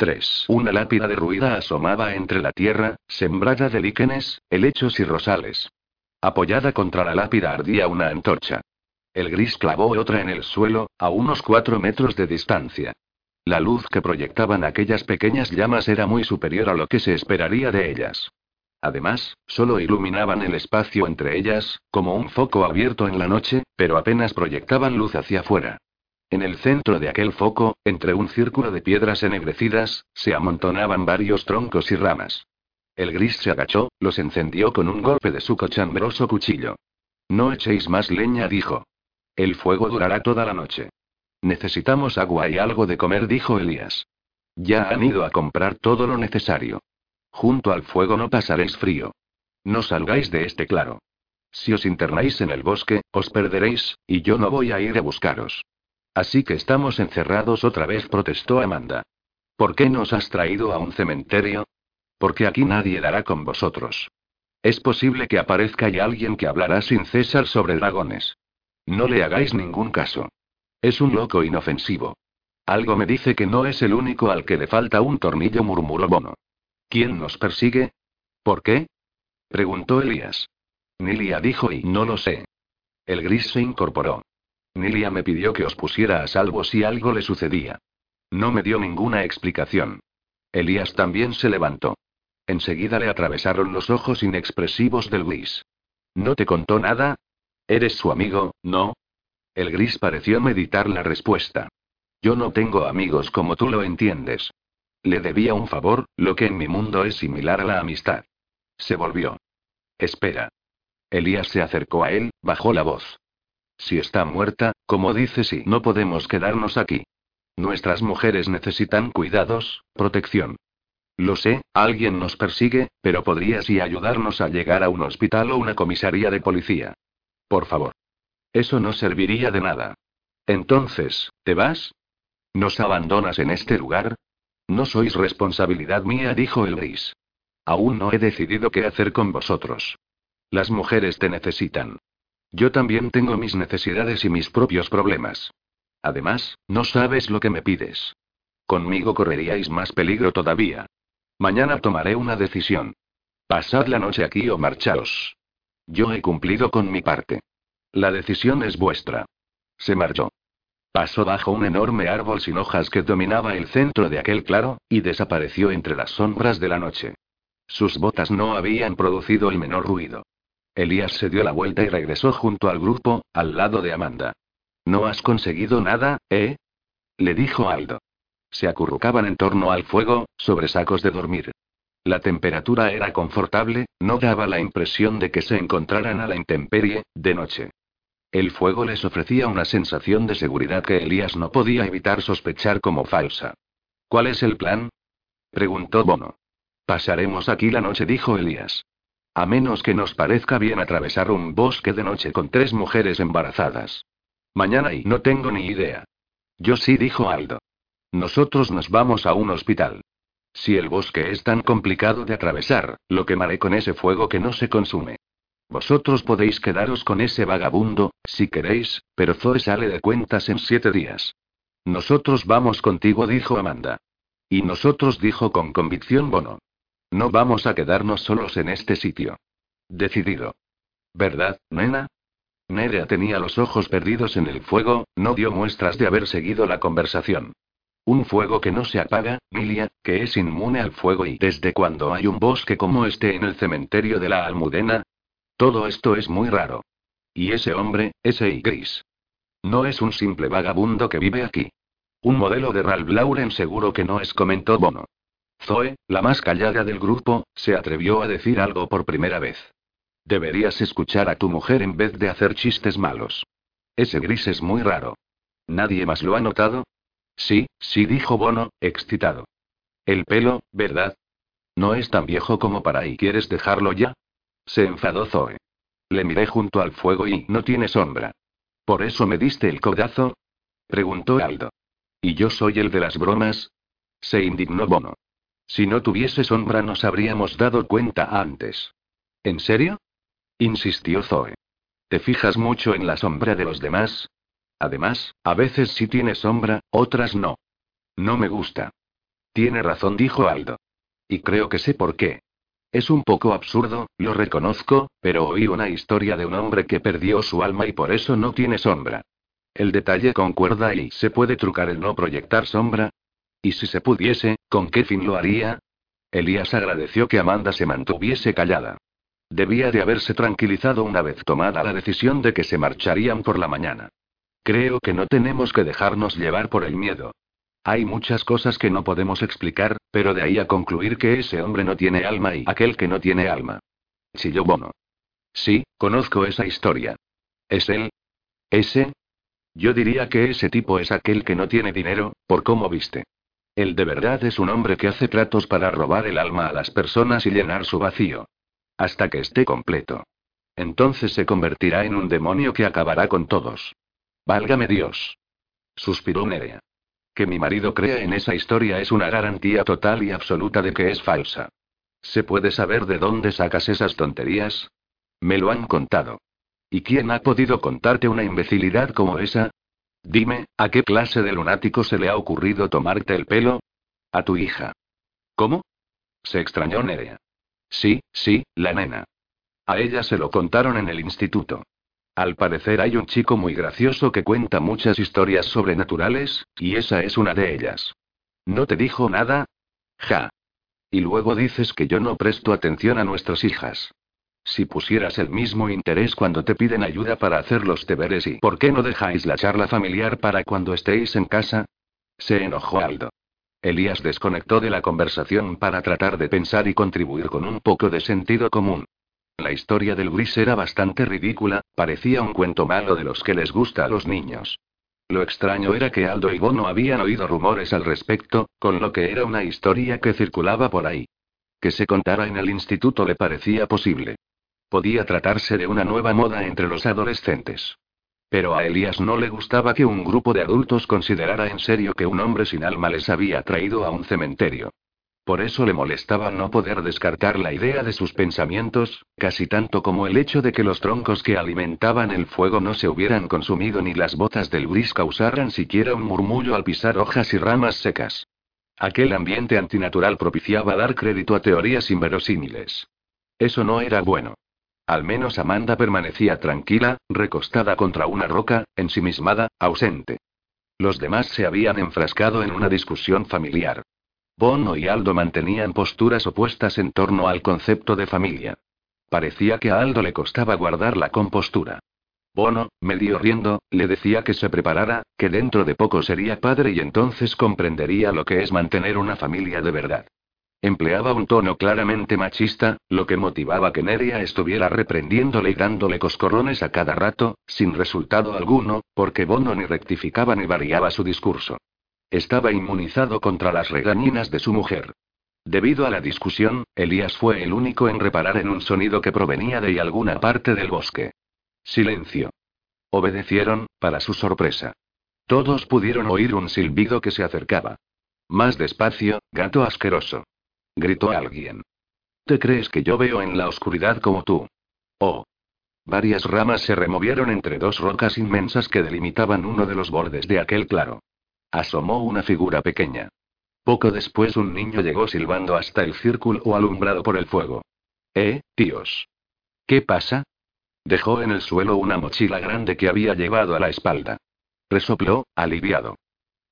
3. Una lápida derruida asomaba entre la tierra, sembrada de líquenes, helechos y rosales. Apoyada contra la lápida ardía una antorcha. El gris clavó otra en el suelo, a unos cuatro metros de distancia. La luz que proyectaban aquellas pequeñas llamas era muy superior a lo que se esperaría de ellas. Además, solo iluminaban el espacio entre ellas, como un foco abierto en la noche, pero apenas proyectaban luz hacia afuera. En el centro de aquel foco, entre un círculo de piedras ennegrecidas, se amontonaban varios troncos y ramas. El gris se agachó, los encendió con un golpe de su cochambroso cuchillo. No echéis más leña, dijo. El fuego durará toda la noche. Necesitamos agua y algo de comer, dijo Elías. Ya han ido a comprar todo lo necesario. Junto al fuego no pasaréis frío. No salgáis de este claro. Si os internáis en el bosque, os perderéis, y yo no voy a ir a buscaros. Así que estamos encerrados otra vez, protestó Amanda. ¿Por qué nos has traído a un cementerio? Porque aquí nadie dará con vosotros. Es posible que aparezca y alguien que hablará sin cesar sobre dragones. No le hagáis ningún caso. Es un loco inofensivo. Algo me dice que no es el único al que le falta un tornillo, murmuró Bono. ¿Quién nos persigue? ¿Por qué? preguntó Elías. Nilia dijo y no lo sé. El gris se incorporó. Nilia me pidió que os pusiera a salvo si algo le sucedía. No me dio ninguna explicación. Elías también se levantó. Enseguida le atravesaron los ojos inexpresivos del gris. ¿No te contó nada? ¿Eres su amigo, no? El gris pareció meditar la respuesta. Yo no tengo amigos como tú lo entiendes. Le debía un favor, lo que en mi mundo es similar a la amistad. Se volvió. Espera. Elías se acercó a él, bajó la voz. Si está muerta, como dice si no podemos quedarnos aquí. Nuestras mujeres necesitan cuidados, protección. Lo sé, alguien nos persigue, pero podrías y ayudarnos a llegar a un hospital o una comisaría de policía. Por favor. Eso no serviría de nada. Entonces, ¿te vas? ¿Nos abandonas en este lugar? No sois responsabilidad mía, dijo el gris. Aún no he decidido qué hacer con vosotros. Las mujeres te necesitan. Yo también tengo mis necesidades y mis propios problemas. Además, no sabes lo que me pides. Conmigo correríais más peligro todavía. Mañana tomaré una decisión. Pasad la noche aquí o marchaos. Yo he cumplido con mi parte. La decisión es vuestra. Se marchó. Pasó bajo un enorme árbol sin hojas que dominaba el centro de aquel claro, y desapareció entre las sombras de la noche. Sus botas no habían producido el menor ruido. Elías se dio la vuelta y regresó junto al grupo, al lado de Amanda. ¿No has conseguido nada, eh? le dijo Aldo. Se acurrucaban en torno al fuego, sobre sacos de dormir. La temperatura era confortable, no daba la impresión de que se encontraran a la intemperie, de noche. El fuego les ofrecía una sensación de seguridad que Elías no podía evitar sospechar como falsa. ¿Cuál es el plan? preguntó Bono. Pasaremos aquí la noche, dijo Elías. A menos que nos parezca bien atravesar un bosque de noche con tres mujeres embarazadas. Mañana y no tengo ni idea. Yo sí, dijo Aldo. Nosotros nos vamos a un hospital. Si el bosque es tan complicado de atravesar, lo quemaré con ese fuego que no se consume. Vosotros podéis quedaros con ese vagabundo, si queréis, pero Zoe sale de cuentas en siete días. Nosotros vamos contigo, dijo Amanda. Y nosotros, dijo con convicción Bono. No vamos a quedarnos solos en este sitio. Decidido. ¿Verdad, nena? Nerea tenía los ojos perdidos en el fuego, no dio muestras de haber seguido la conversación. Un fuego que no se apaga, Milia, que es inmune al fuego y desde cuando hay un bosque como este en el cementerio de la Almudena. Todo esto es muy raro. Y ese hombre, ese y gris. No es un simple vagabundo que vive aquí. Un modelo de Ralph Lauren seguro que no es, comentó Bono. Zoe, la más callada del grupo, se atrevió a decir algo por primera vez. Deberías escuchar a tu mujer en vez de hacer chistes malos. Ese gris es muy raro. ¿Nadie más lo ha notado? Sí, sí, dijo Bono, excitado. El pelo, ¿verdad? No es tan viejo como para y quieres dejarlo ya. Se enfadó Zoe. Le miré junto al fuego y no tiene sombra. ¿Por eso me diste el codazo? Preguntó Aldo. ¿Y yo soy el de las bromas? Se indignó Bono. Si no tuviese sombra nos habríamos dado cuenta antes. ¿En serio? insistió Zoe. ¿Te fijas mucho en la sombra de los demás? Además, a veces sí tiene sombra, otras no. No me gusta. Tiene razón, dijo Aldo. Y creo que sé por qué. Es un poco absurdo, lo reconozco, pero oí una historia de un hombre que perdió su alma y por eso no tiene sombra. El detalle concuerda y se puede trucar el no proyectar sombra. ¿Y si se pudiese, con qué fin lo haría? Elías agradeció que Amanda se mantuviese callada. Debía de haberse tranquilizado una vez tomada la decisión de que se marcharían por la mañana. Creo que no tenemos que dejarnos llevar por el miedo. Hay muchas cosas que no podemos explicar, pero de ahí a concluir que ese hombre no tiene alma y aquel que no tiene alma. Chilló Bono. Sí, conozco esa historia. ¿Es él? ¿Ese? Yo diría que ese tipo es aquel que no tiene dinero, por cómo viste. Él de verdad es un hombre que hace tratos para robar el alma a las personas y llenar su vacío. Hasta que esté completo. Entonces se convertirá en un demonio que acabará con todos. Válgame Dios. Suspiró Nerea. Que mi marido crea en esa historia es una garantía total y absoluta de que es falsa. ¿Se puede saber de dónde sacas esas tonterías? Me lo han contado. ¿Y quién ha podido contarte una imbecilidad como esa? Dime, ¿a qué clase de lunático se le ha ocurrido tomarte el pelo? A tu hija. ¿Cómo? Se extrañó Nerea. Sí, sí, la nena. A ella se lo contaron en el instituto. Al parecer hay un chico muy gracioso que cuenta muchas historias sobrenaturales, y esa es una de ellas. ¿No te dijo nada? Ja. Y luego dices que yo no presto atención a nuestras hijas. Si pusieras el mismo interés cuando te piden ayuda para hacer los deberes y ¿por qué no dejáis la charla familiar para cuando estéis en casa? Se enojó Aldo. Elías desconectó de la conversación para tratar de pensar y contribuir con un poco de sentido común. La historia del gris era bastante ridícula, parecía un cuento malo de los que les gusta a los niños. Lo extraño era que Aldo y Bono habían oído rumores al respecto, con lo que era una historia que circulaba por ahí. Que se contara en el instituto le parecía posible. Podía tratarse de una nueva moda entre los adolescentes. Pero a Elías no le gustaba que un grupo de adultos considerara en serio que un hombre sin alma les había traído a un cementerio. Por eso le molestaba no poder descartar la idea de sus pensamientos, casi tanto como el hecho de que los troncos que alimentaban el fuego no se hubieran consumido ni las botas del gris causaran siquiera un murmullo al pisar hojas y ramas secas. Aquel ambiente antinatural propiciaba dar crédito a teorías inverosímiles. Eso no era bueno. Al menos Amanda permanecía tranquila, recostada contra una roca, ensimismada, ausente. Los demás se habían enfrascado en una discusión familiar. Bono y Aldo mantenían posturas opuestas en torno al concepto de familia. Parecía que a Aldo le costaba guardar la compostura. Bono, medio riendo, le decía que se preparara, que dentro de poco sería padre y entonces comprendería lo que es mantener una familia de verdad. Empleaba un tono claramente machista, lo que motivaba que Neria estuviera reprendiéndole y dándole coscorrones a cada rato, sin resultado alguno, porque Bono ni rectificaba ni variaba su discurso. Estaba inmunizado contra las regañinas de su mujer. Debido a la discusión, Elías fue el único en reparar en un sonido que provenía de alguna parte del bosque. Silencio. Obedecieron, para su sorpresa. Todos pudieron oír un silbido que se acercaba. Más despacio, gato asqueroso. Gritó alguien. ¿Te crees que yo veo en la oscuridad como tú? Oh. Varias ramas se removieron entre dos rocas inmensas que delimitaban uno de los bordes de aquel claro. Asomó una figura pequeña. Poco después un niño llegó silbando hasta el círculo alumbrado por el fuego. ¿Eh, tíos? ¿Qué pasa? Dejó en el suelo una mochila grande que había llevado a la espalda. Resopló, aliviado.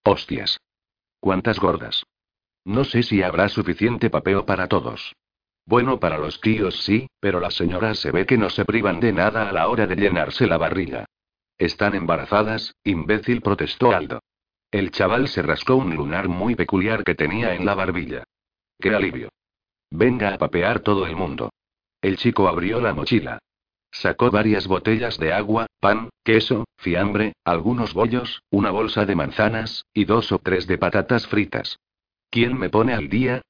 Hostias. ¿Cuántas gordas? No sé si habrá suficiente papeo para todos. Bueno, para los tíos sí, pero las señoras se ve que no se privan de nada a la hora de llenarse la barriga. Están embarazadas, imbécil, protestó Aldo. El chaval se rascó un lunar muy peculiar que tenía en la barbilla. ¡Qué alivio! Venga a papear todo el mundo. El chico abrió la mochila. Sacó varias botellas de agua, pan, queso, fiambre, algunos bollos, una bolsa de manzanas, y dos o tres de patatas fritas. ¿Quién me pone al día?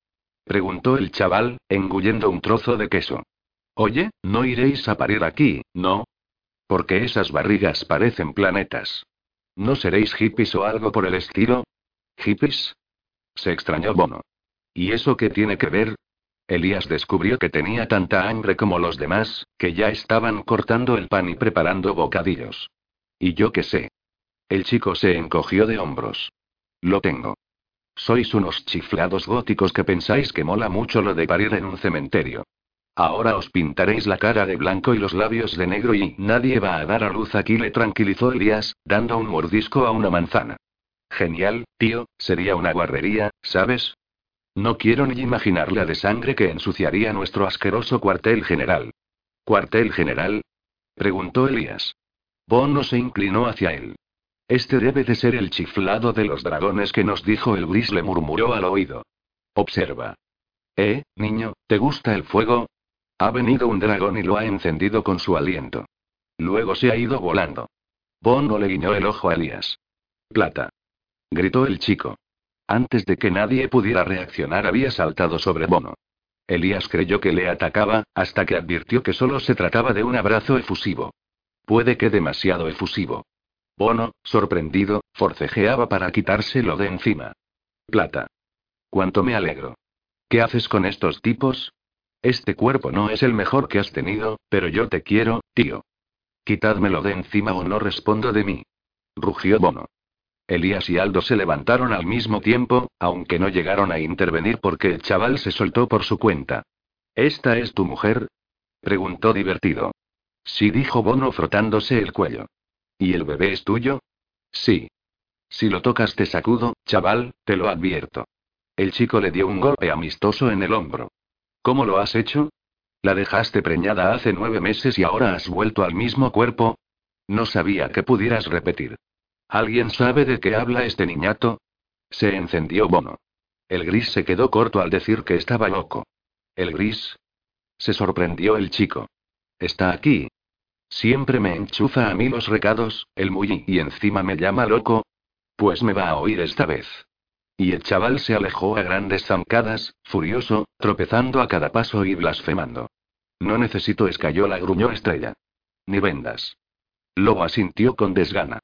preguntó el chaval, engullendo un trozo de queso. Oye, no iréis a parir aquí, ¿no? Porque esas barrigas parecen planetas. ¿No seréis hippies o algo por el estilo? ¿Hippies? Se extrañó Bono. ¿Y eso qué tiene que ver? Elías descubrió que tenía tanta hambre como los demás, que ya estaban cortando el pan y preparando bocadillos. ¿Y yo qué sé? El chico se encogió de hombros. Lo tengo. Sois unos chiflados góticos que pensáis que mola mucho lo de parir en un cementerio. Ahora os pintaréis la cara de blanco y los labios de negro y nadie va a dar a luz aquí, le tranquilizó Elías, dando un mordisco a una manzana. Genial, tío, sería una guarrería, ¿sabes? No quiero ni imaginar la de sangre que ensuciaría nuestro asqueroso cuartel general. ¿Cuartel general? preguntó Elías. Bono se inclinó hacia él. Este debe de ser el chiflado de los dragones que nos dijo el gris, le murmuró al oído. Observa. Eh, niño, ¿te gusta el fuego? Ha venido un dragón y lo ha encendido con su aliento. Luego se ha ido volando. Bono le guiñó el ojo a Elías. Plata. Gritó el chico. Antes de que nadie pudiera reaccionar había saltado sobre Bono. Elías creyó que le atacaba, hasta que advirtió que solo se trataba de un abrazo efusivo. Puede que demasiado efusivo. Bono, sorprendido, forcejeaba para quitárselo de encima. Plata. Cuánto me alegro. ¿Qué haces con estos tipos? Este cuerpo no es el mejor que has tenido, pero yo te quiero, tío. Quitádmelo de encima o no respondo de mí. Rugió Bono. Elías y Aldo se levantaron al mismo tiempo, aunque no llegaron a intervenir porque el chaval se soltó por su cuenta. ¿Esta es tu mujer? preguntó divertido. Sí, dijo Bono frotándose el cuello. ¿Y el bebé es tuyo? Sí. Si lo tocas te sacudo, chaval, te lo advierto. El chico le dio un golpe amistoso en el hombro. ¿Cómo lo has hecho? La dejaste preñada hace nueve meses y ahora has vuelto al mismo cuerpo. No sabía que pudieras repetir. ¿Alguien sabe de qué habla este niñato? Se encendió Bono. El gris se quedó corto al decir que estaba loco. ¿El gris? Se sorprendió el chico. Está aquí, Siempre me enchufa a mí los recados, el muy y encima me llama loco. Pues me va a oír esta vez. Y el chaval se alejó a grandes zancadas, furioso, tropezando a cada paso y blasfemando. No necesito escayola, gruñó Estrella. Ni vendas. Lobo asintió con desgana.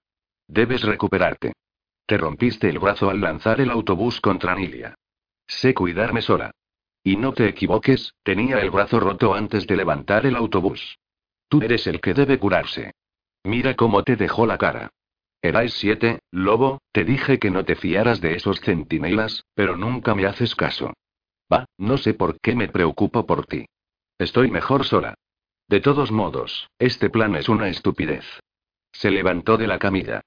Debes recuperarte. Te rompiste el brazo al lanzar el autobús contra Nilia. Sé cuidarme sola. Y no te equivoques, tenía el brazo roto antes de levantar el autobús. Tú eres el que debe curarse. Mira cómo te dejó la cara. Erais siete, lobo, te dije que no te fiaras de esos centinelas, pero nunca me haces caso. Va, no sé por qué me preocupo por ti. Estoy mejor sola. De todos modos, este plan es una estupidez. Se levantó de la camilla.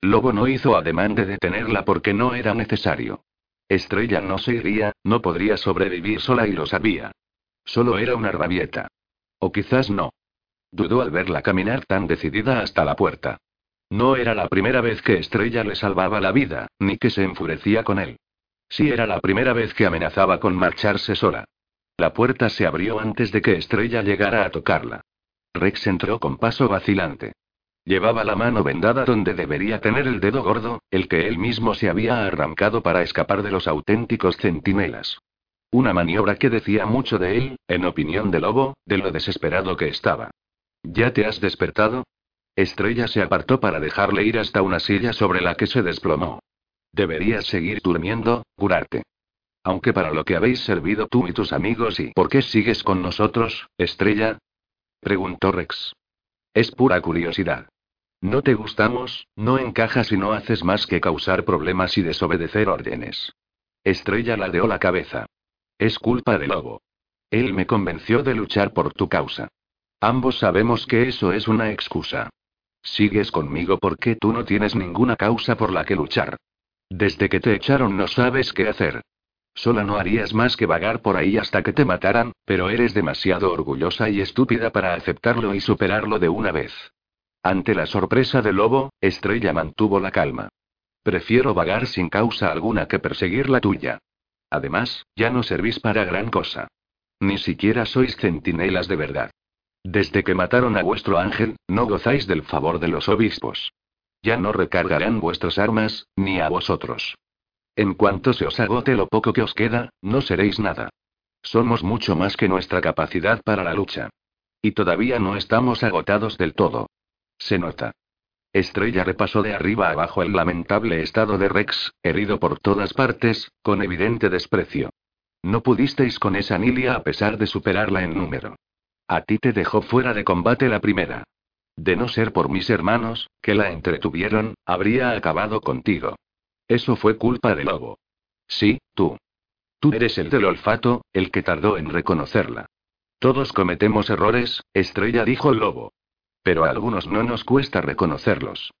Lobo no hizo ademán de detenerla porque no era necesario. Estrella no se iría, no podría sobrevivir sola y lo sabía. Solo era una rabieta. O quizás no. Dudó al verla caminar tan decidida hasta la puerta. No era la primera vez que Estrella le salvaba la vida, ni que se enfurecía con él. Sí era la primera vez que amenazaba con marcharse sola. La puerta se abrió antes de que Estrella llegara a tocarla. Rex entró con paso vacilante. Llevaba la mano vendada donde debería tener el dedo gordo, el que él mismo se había arrancado para escapar de los auténticos centinelas. Una maniobra que decía mucho de él, en opinión de Lobo, de lo desesperado que estaba. ¿Ya te has despertado? Estrella se apartó para dejarle ir hasta una silla sobre la que se desplomó. Deberías seguir durmiendo, curarte. Aunque para lo que habéis servido tú y tus amigos y ¿por qué sigues con nosotros, Estrella? preguntó Rex. Es pura curiosidad. No te gustamos, no encajas y no haces más que causar problemas y desobedecer órdenes. Estrella ladeó la cabeza. Es culpa de Lobo. Él me convenció de luchar por tu causa. Ambos sabemos que eso es una excusa. Sigues conmigo porque tú no tienes ninguna causa por la que luchar. Desde que te echaron no sabes qué hacer. Sola no harías más que vagar por ahí hasta que te mataran, pero eres demasiado orgullosa y estúpida para aceptarlo y superarlo de una vez. Ante la sorpresa del lobo, Estrella mantuvo la calma. Prefiero vagar sin causa alguna que perseguir la tuya. Además, ya no servís para gran cosa. Ni siquiera sois centinelas de verdad. Desde que mataron a vuestro ángel, no gozáis del favor de los obispos. Ya no recargarán vuestras armas, ni a vosotros. En cuanto se os agote lo poco que os queda, no seréis nada. Somos mucho más que nuestra capacidad para la lucha. Y todavía no estamos agotados del todo. Se nota. Estrella repasó de arriba abajo el lamentable estado de Rex, herido por todas partes, con evidente desprecio. No pudisteis con esa Nilia a pesar de superarla en número. A ti te dejó fuera de combate la primera. De no ser por mis hermanos, que la entretuvieron, habría acabado contigo. Eso fue culpa de Lobo. Sí, tú. Tú eres el del olfato, el que tardó en reconocerla. Todos cometemos errores, Estrella dijo el Lobo. Pero a algunos no nos cuesta reconocerlos.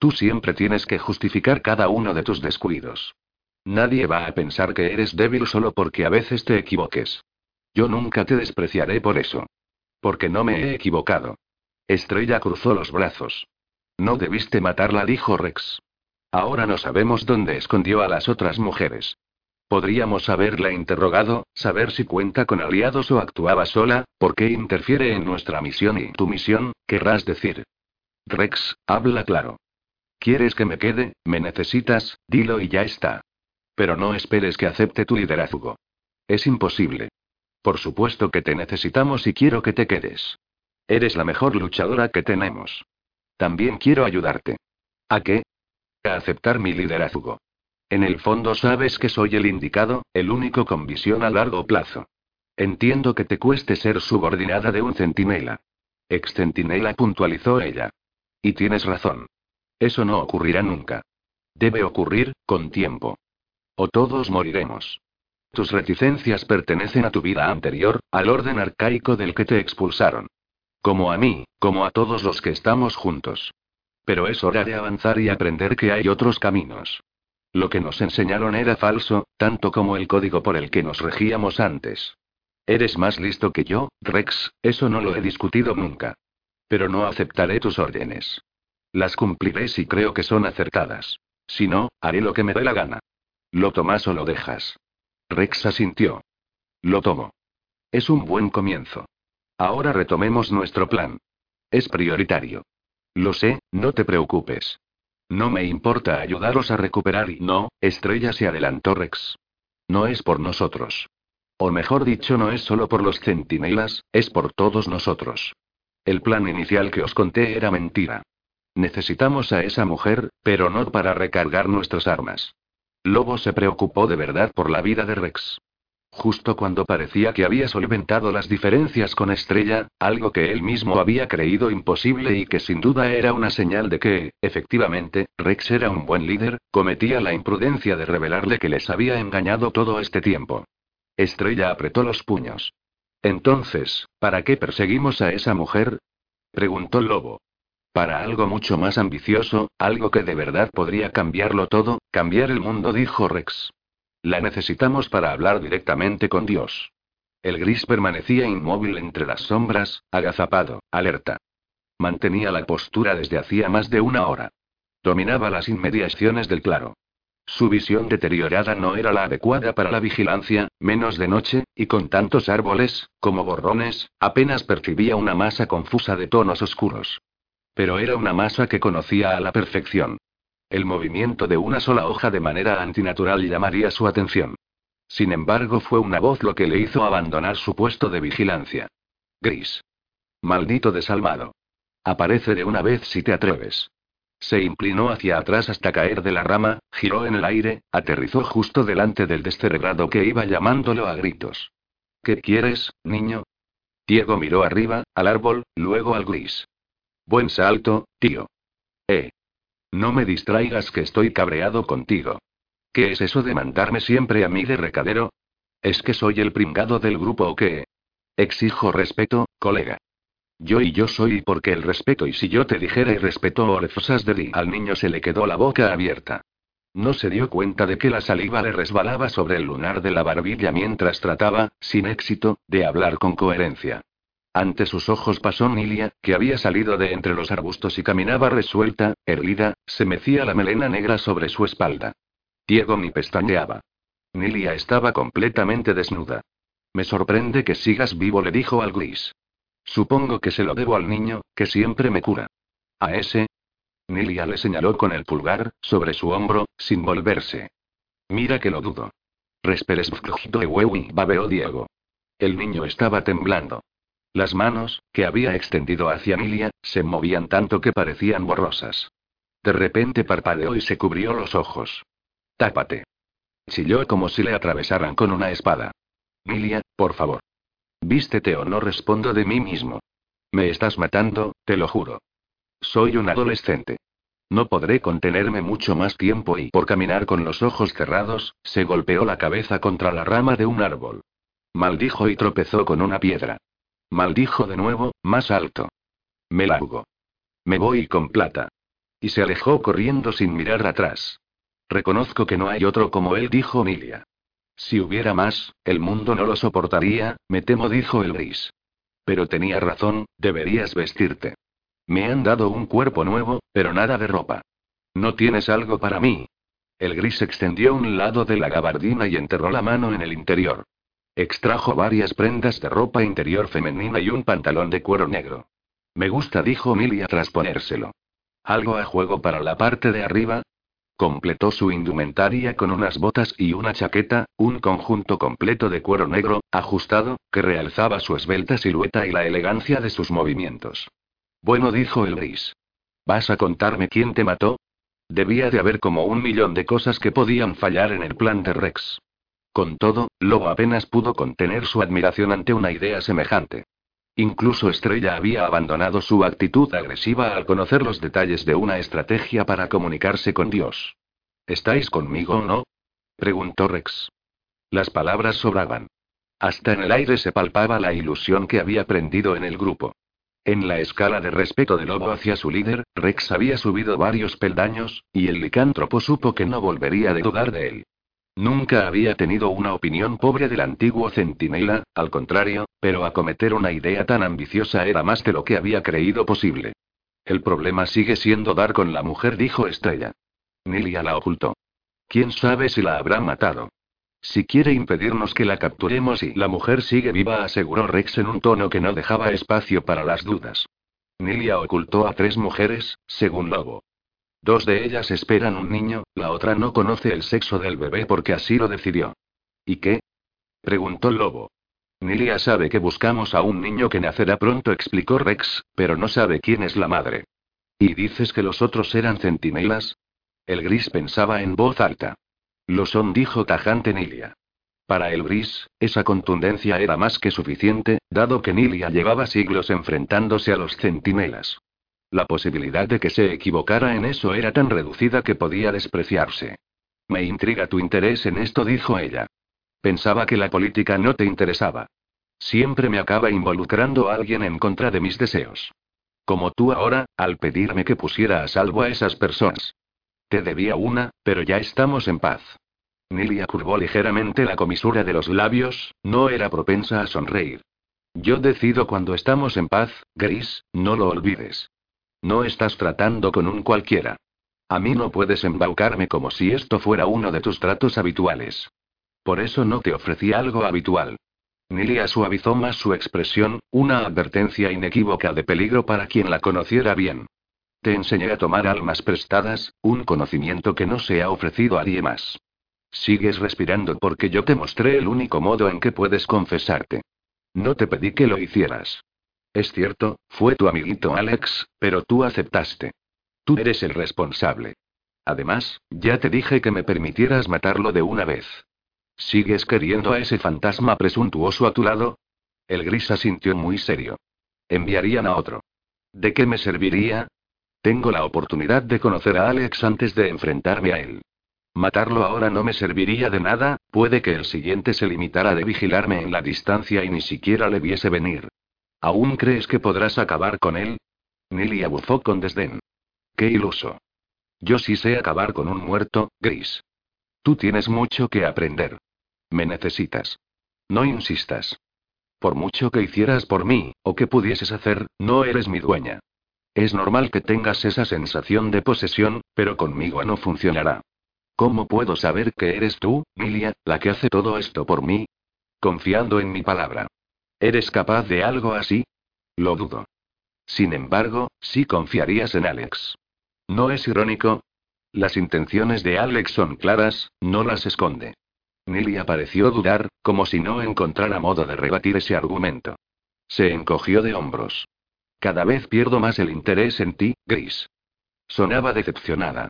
Tú siempre tienes que justificar cada uno de tus descuidos. Nadie va a pensar que eres débil solo porque a veces te equivoques. Yo nunca te despreciaré por eso. Porque no me he equivocado. Estrella cruzó los brazos. No debiste matarla, dijo Rex. Ahora no sabemos dónde escondió a las otras mujeres. Podríamos haberla interrogado, saber si cuenta con aliados o actuaba sola, por qué interfiere en nuestra misión y tu misión, querrás decir. Rex, habla claro. ¿Quieres que me quede? ¿Me necesitas? Dilo y ya está. Pero no esperes que acepte tu liderazgo. Es imposible. Por supuesto que te necesitamos y quiero que te quedes. Eres la mejor luchadora que tenemos. También quiero ayudarte. ¿A qué? A aceptar mi liderazgo. En el fondo sabes que soy el indicado, el único con visión a largo plazo. Entiendo que te cueste ser subordinada de un centinela. Ex centinela puntualizó ella. Y tienes razón. Eso no ocurrirá nunca. Debe ocurrir, con tiempo. O todos moriremos. Tus reticencias pertenecen a tu vida anterior, al orden arcaico del que te expulsaron. Como a mí, como a todos los que estamos juntos. Pero es hora de avanzar y aprender que hay otros caminos. Lo que nos enseñaron era falso, tanto como el código por el que nos regíamos antes. Eres más listo que yo, Rex, eso no lo he discutido nunca. Pero no aceptaré tus órdenes. Las cumpliré si creo que son acertadas. Si no, haré lo que me dé la gana. ¿Lo tomas o lo dejas? Rex asintió. Lo tomo. Es un buen comienzo. Ahora retomemos nuestro plan. Es prioritario. Lo sé, no te preocupes. No me importa ayudaros a recuperar y no, Estrella se adelantó Rex. No es por nosotros. O mejor dicho, no es solo por los centinelas, es por todos nosotros. El plan inicial que os conté era mentira. Necesitamos a esa mujer, pero no para recargar nuestras armas. Lobo se preocupó de verdad por la vida de Rex. Justo cuando parecía que había solventado las diferencias con Estrella, algo que él mismo había creído imposible y que sin duda era una señal de que, efectivamente, Rex era un buen líder, cometía la imprudencia de revelarle que les había engañado todo este tiempo. Estrella apretó los puños. Entonces, ¿para qué perseguimos a esa mujer? preguntó Lobo. Para algo mucho más ambicioso, algo que de verdad podría cambiarlo todo, cambiar el mundo, dijo Rex. La necesitamos para hablar directamente con Dios. El gris permanecía inmóvil entre las sombras, agazapado, alerta. Mantenía la postura desde hacía más de una hora. Dominaba las inmediaciones del claro. Su visión deteriorada no era la adecuada para la vigilancia, menos de noche, y con tantos árboles, como borrones, apenas percibía una masa confusa de tonos oscuros. Pero era una masa que conocía a la perfección. El movimiento de una sola hoja de manera antinatural llamaría su atención. Sin embargo, fue una voz lo que le hizo abandonar su puesto de vigilancia. Gris. Maldito desalmado. Aparece de una vez si te atreves. Se inclinó hacia atrás hasta caer de la rama, giró en el aire, aterrizó justo delante del descerebrado que iba llamándolo a gritos. ¿Qué quieres, niño? Diego miró arriba, al árbol, luego al gris. Buen salto, tío. Eh. No me distraigas que estoy cabreado contigo. ¿Qué es eso de mandarme siempre a mí de recadero? ¿Es que soy el pringado del grupo o qué? Exijo respeto, colega. Yo y yo soy porque el respeto y si yo te dijera y respeto o de di al niño se le quedó la boca abierta. No se dio cuenta de que la saliva le resbalaba sobre el lunar de la barbilla mientras trataba, sin éxito, de hablar con coherencia. Ante sus ojos pasó Nilia, que había salido de entre los arbustos y caminaba resuelta, erguida, se mecía la melena negra sobre su espalda. Diego ni pestañeaba. Nilia estaba completamente desnuda. Me sorprende que sigas vivo, le dijo al gris. Supongo que se lo debo al niño, que siempre me cura. A ese. Nilia le señaló con el pulgar, sobre su hombro, sin volverse. Mira que lo dudo. Resperes babeó Diego. El niño estaba temblando. Las manos, que había extendido hacia Milia, se movían tanto que parecían borrosas. De repente parpadeó y se cubrió los ojos. Tápate. Chilló como si le atravesaran con una espada. Milia, por favor. Vístete o no respondo de mí mismo. Me estás matando, te lo juro. Soy un adolescente. No podré contenerme mucho más tiempo y por caminar con los ojos cerrados, se golpeó la cabeza contra la rama de un árbol. Maldijo y tropezó con una piedra. Maldijo de nuevo, más alto. Me largo. Me voy con plata. Y se alejó corriendo sin mirar atrás. Reconozco que no hay otro como él, dijo Milia. Si hubiera más, el mundo no lo soportaría, me temo, dijo el gris. Pero tenía razón, deberías vestirte. Me han dado un cuerpo nuevo, pero nada de ropa. ¿No tienes algo para mí? El gris extendió un lado de la gabardina y enterró la mano en el interior. Extrajo varias prendas de ropa interior femenina y un pantalón de cuero negro. Me gusta, dijo Milia tras ponérselo. ¿Algo a juego para la parte de arriba? Completó su indumentaria con unas botas y una chaqueta, un conjunto completo de cuero negro, ajustado, que realzaba su esbelta silueta y la elegancia de sus movimientos. Bueno, dijo el gris. ¿Vas a contarme quién te mató? Debía de haber como un millón de cosas que podían fallar en el plan de Rex. Con todo, Lobo apenas pudo contener su admiración ante una idea semejante. Incluso Estrella había abandonado su actitud agresiva al conocer los detalles de una estrategia para comunicarse con Dios. ¿Estáis conmigo o no? preguntó Rex. Las palabras sobraban. Hasta en el aire se palpaba la ilusión que había prendido en el grupo. En la escala de respeto de Lobo hacia su líder, Rex había subido varios peldaños, y el licántropo supo que no volvería a dudar de él. Nunca había tenido una opinión pobre del antiguo centinela, al contrario, pero acometer una idea tan ambiciosa era más de lo que había creído posible. El problema sigue siendo dar con la mujer, dijo Estrella. Nilia la ocultó. ¿Quién sabe si la habrá matado? Si quiere impedirnos que la capturemos y la mujer sigue viva, aseguró Rex en un tono que no dejaba espacio para las dudas. Nilia ocultó a tres mujeres, según Lobo. Dos de ellas esperan un niño, la otra no conoce el sexo del bebé porque así lo decidió. ¿Y qué? preguntó lobo. Nilia sabe que buscamos a un niño que nacerá pronto, explicó Rex, pero no sabe quién es la madre. ¿Y dices que los otros eran centinelas? El gris pensaba en voz alta. Lo son, dijo tajante Nilia. Para el gris, esa contundencia era más que suficiente, dado que Nilia llevaba siglos enfrentándose a los centinelas. La posibilidad de que se equivocara en eso era tan reducida que podía despreciarse. Me intriga tu interés en esto, dijo ella. Pensaba que la política no te interesaba. Siempre me acaba involucrando alguien en contra de mis deseos. Como tú ahora, al pedirme que pusiera a salvo a esas personas. Te debía una, pero ya estamos en paz. Nilia curvó ligeramente la comisura de los labios, no era propensa a sonreír. Yo decido cuando estamos en paz, Gris, no lo olvides. No estás tratando con un cualquiera. A mí no puedes embaucarme como si esto fuera uno de tus tratos habituales. Por eso no te ofrecí algo habitual. Nilia suavizó más su expresión, una advertencia inequívoca de peligro para quien la conociera bien. Te enseñé a tomar almas prestadas, un conocimiento que no se ha ofrecido a nadie más. Sigues respirando porque yo te mostré el único modo en que puedes confesarte. No te pedí que lo hicieras. Es cierto, fue tu amiguito Alex, pero tú aceptaste. Tú eres el responsable. Además, ya te dije que me permitieras matarlo de una vez. ¿Sigues queriendo a ese fantasma presuntuoso a tu lado? El gris asintió muy serio. Enviarían a otro. ¿De qué me serviría? Tengo la oportunidad de conocer a Alex antes de enfrentarme a él. Matarlo ahora no me serviría de nada, puede que el siguiente se limitara de vigilarme en la distancia y ni siquiera le viese venir. ¿Aún crees que podrás acabar con él? Nilia bufó con desdén. Qué iluso. Yo sí sé acabar con un muerto, Gris. Tú tienes mucho que aprender. Me necesitas. No insistas. Por mucho que hicieras por mí, o que pudieses hacer, no eres mi dueña. Es normal que tengas esa sensación de posesión, pero conmigo no funcionará. ¿Cómo puedo saber que eres tú, Nilia, la que hace todo esto por mí? Confiando en mi palabra. ¿Eres capaz de algo así? Lo dudo. Sin embargo, sí confiarías en Alex. ¿No es irónico? Las intenciones de Alex son claras, no las esconde. Nili pareció dudar, como si no encontrara modo de rebatir ese argumento. Se encogió de hombros. Cada vez pierdo más el interés en ti, Gris. Sonaba decepcionada.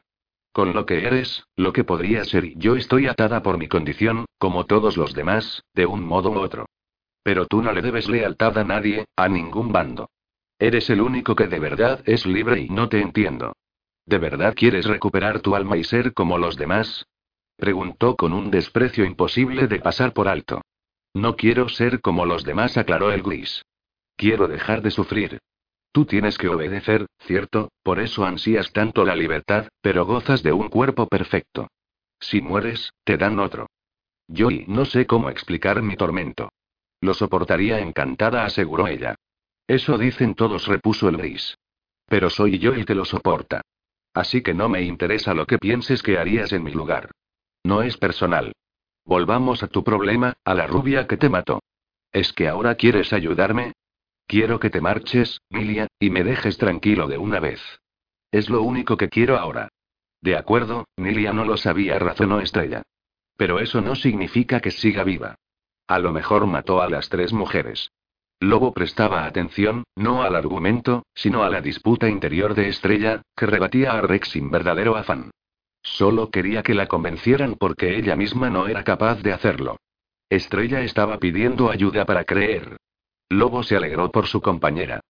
Con lo que eres, lo que podría ser y yo estoy atada por mi condición, como todos los demás, de un modo u otro. Pero tú no le debes lealtad a nadie, a ningún bando. Eres el único que de verdad es libre y no te entiendo. ¿De verdad quieres recuperar tu alma y ser como los demás? Preguntó con un desprecio imposible de pasar por alto. No quiero ser como los demás, aclaró el gris. Quiero dejar de sufrir. Tú tienes que obedecer, cierto, por eso ansías tanto la libertad, pero gozas de un cuerpo perfecto. Si mueres, te dan otro. Yo y no sé cómo explicar mi tormento. Lo soportaría encantada, aseguró ella. Eso dicen todos, repuso el gris. Pero soy yo el que lo soporta. Así que no me interesa lo que pienses que harías en mi lugar. No es personal. Volvamos a tu problema, a la rubia que te mató. ¿Es que ahora quieres ayudarme? Quiero que te marches, Milia, y me dejes tranquilo de una vez. Es lo único que quiero ahora. De acuerdo, Milia no lo sabía, razonó Estrella. Pero eso no significa que siga viva. A lo mejor mató a las tres mujeres. Lobo prestaba atención, no al argumento, sino a la disputa interior de Estrella, que rebatía a Rex sin verdadero afán. Solo quería que la convencieran porque ella misma no era capaz de hacerlo. Estrella estaba pidiendo ayuda para creer. Lobo se alegró por su compañera.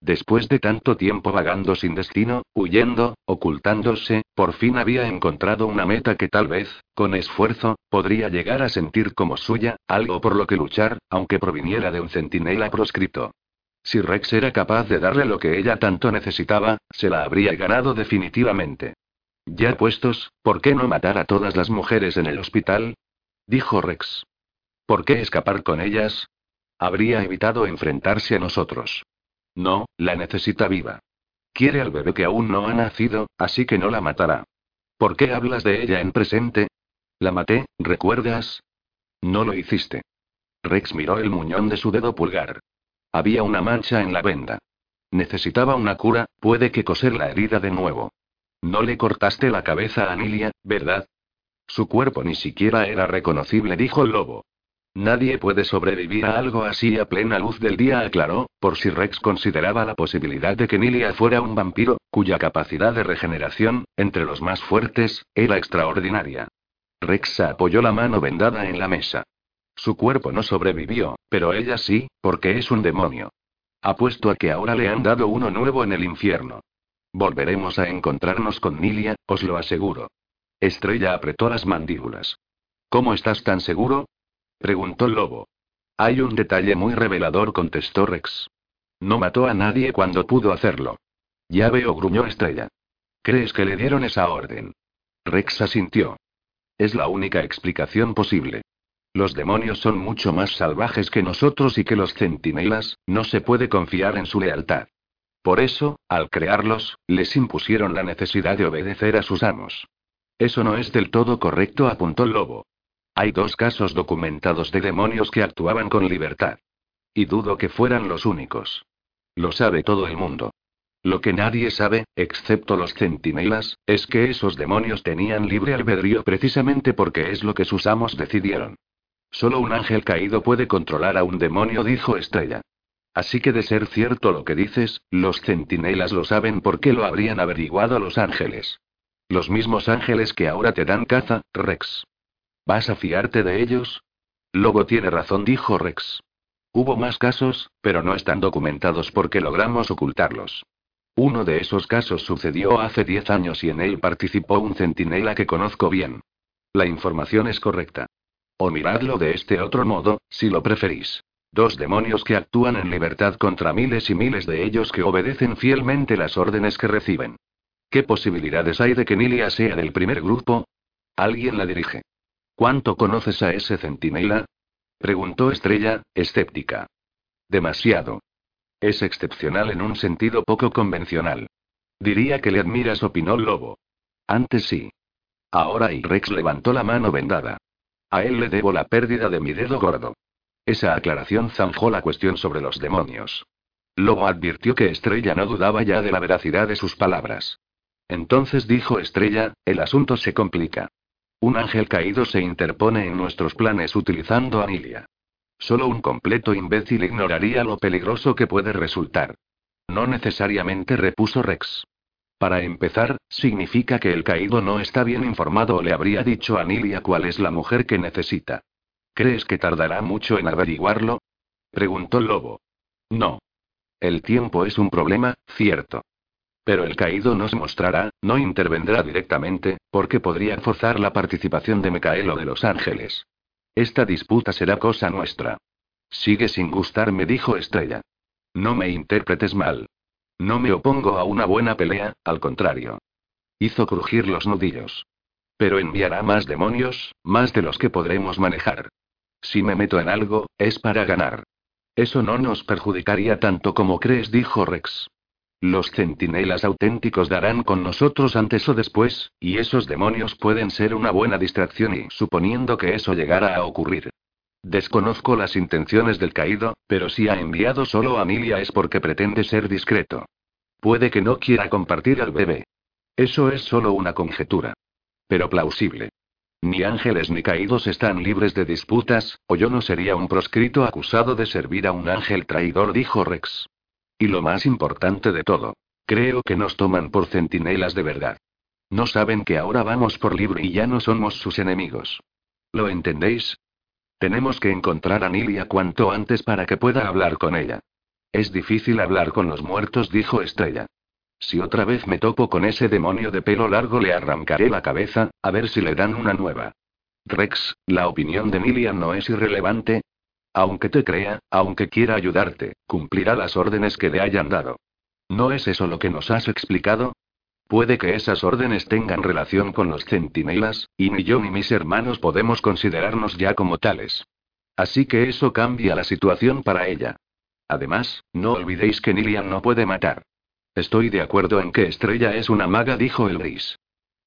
Después de tanto tiempo vagando sin destino, huyendo, ocultándose, por fin había encontrado una meta que tal vez, con esfuerzo, podría llegar a sentir como suya, algo por lo que luchar, aunque proviniera de un centinela proscrito. Si Rex era capaz de darle lo que ella tanto necesitaba, se la habría ganado definitivamente. Ya puestos, ¿por qué no matar a todas las mujeres en el hospital? dijo Rex. ¿Por qué escapar con ellas? Habría evitado enfrentarse a nosotros. No, la necesita viva. Quiere al bebé que aún no ha nacido, así que no la matará. ¿Por qué hablas de ella en presente? La maté, ¿recuerdas? No lo hiciste. Rex miró el muñón de su dedo pulgar. Había una mancha en la venda. Necesitaba una cura, puede que coser la herida de nuevo. No le cortaste la cabeza a Nilia, ¿verdad? Su cuerpo ni siquiera era reconocible, dijo el lobo. Nadie puede sobrevivir a algo así a plena luz del día, aclaró, por si Rex consideraba la posibilidad de que Nilia fuera un vampiro, cuya capacidad de regeneración, entre los más fuertes, era extraordinaria. Rex apoyó la mano vendada en la mesa. Su cuerpo no sobrevivió, pero ella sí, porque es un demonio. Apuesto a que ahora le han dado uno nuevo en el infierno. Volveremos a encontrarnos con Nilia, os lo aseguro. Estrella apretó las mandíbulas. ¿Cómo estás tan seguro? Preguntó lobo. Hay un detalle muy revelador, contestó Rex. No mató a nadie cuando pudo hacerlo. Ya veo, gruñó Estrella. ¿Crees que le dieron esa orden? Rex asintió. Es la única explicación posible. Los demonios son mucho más salvajes que nosotros y que los centinelas, no se puede confiar en su lealtad. Por eso, al crearlos, les impusieron la necesidad de obedecer a sus amos. Eso no es del todo correcto, apuntó lobo. Hay dos casos documentados de demonios que actuaban con libertad. Y dudo que fueran los únicos. Lo sabe todo el mundo. Lo que nadie sabe, excepto los centinelas, es que esos demonios tenían libre albedrío precisamente porque es lo que sus amos decidieron. Solo un ángel caído puede controlar a un demonio, dijo Estrella. Así que de ser cierto lo que dices, los centinelas lo saben porque lo habrían averiguado los ángeles. Los mismos ángeles que ahora te dan caza, Rex. ¿Vas a fiarte de ellos? Lobo tiene razón, dijo Rex. Hubo más casos, pero no están documentados porque logramos ocultarlos. Uno de esos casos sucedió hace diez años y en él participó un centinela que conozco bien. La información es correcta. O miradlo de este otro modo, si lo preferís. Dos demonios que actúan en libertad contra miles y miles de ellos que obedecen fielmente las órdenes que reciben. ¿Qué posibilidades hay de que Nilia sea del primer grupo? Alguien la dirige. ¿Cuánto conoces a ese centinela? Preguntó Estrella, escéptica. Demasiado. Es excepcional en un sentido poco convencional. Diría que le admiras, opinó Lobo. Antes sí. Ahora y Rex levantó la mano vendada. A él le debo la pérdida de mi dedo gordo. Esa aclaración zanjó la cuestión sobre los demonios. Lobo advirtió que Estrella no dudaba ya de la veracidad de sus palabras. Entonces dijo Estrella, el asunto se complica. Un ángel caído se interpone en nuestros planes utilizando a Nilia. Solo un completo imbécil ignoraría lo peligroso que puede resultar. No necesariamente, repuso Rex. Para empezar, significa que el caído no está bien informado o le habría dicho a Nilia cuál es la mujer que necesita. ¿Crees que tardará mucho en averiguarlo? preguntó Lobo. No. El tiempo es un problema, cierto. Pero el caído nos mostrará, no intervendrá directamente, porque podría forzar la participación de Micael o de los ángeles. Esta disputa será cosa nuestra. Sigue sin gustarme, dijo Estrella. No me interpretes mal. No me opongo a una buena pelea, al contrario. Hizo crujir los nudillos. Pero enviará más demonios, más de los que podremos manejar. Si me meto en algo, es para ganar. Eso no nos perjudicaría tanto como crees, dijo Rex. Los centinelas auténticos darán con nosotros antes o después, y esos demonios pueden ser una buena distracción y suponiendo que eso llegara a ocurrir. Desconozco las intenciones del caído, pero si ha enviado solo a Milia es porque pretende ser discreto. Puede que no quiera compartir al bebé. Eso es solo una conjetura. Pero plausible. Ni ángeles ni caídos están libres de disputas, o yo no sería un proscrito acusado de servir a un ángel traidor, dijo Rex. Y lo más importante de todo. Creo que nos toman por centinelas de verdad. No saben que ahora vamos por libre y ya no somos sus enemigos. ¿Lo entendéis? Tenemos que encontrar a Nilia cuanto antes para que pueda hablar con ella. Es difícil hablar con los muertos, dijo Estrella. Si otra vez me topo con ese demonio de pelo largo le arrancaré la cabeza, a ver si le dan una nueva. Rex, la opinión de Nilia no es irrelevante, aunque te crea, aunque quiera ayudarte, cumplirá las órdenes que le hayan dado. ¿No es eso lo que nos has explicado? Puede que esas órdenes tengan relación con los centinelas, y ni yo ni mis hermanos podemos considerarnos ya como tales. Así que eso cambia la situación para ella. Además, no olvidéis que Nilian no puede matar. Estoy de acuerdo en que Estrella es una maga, dijo el gris.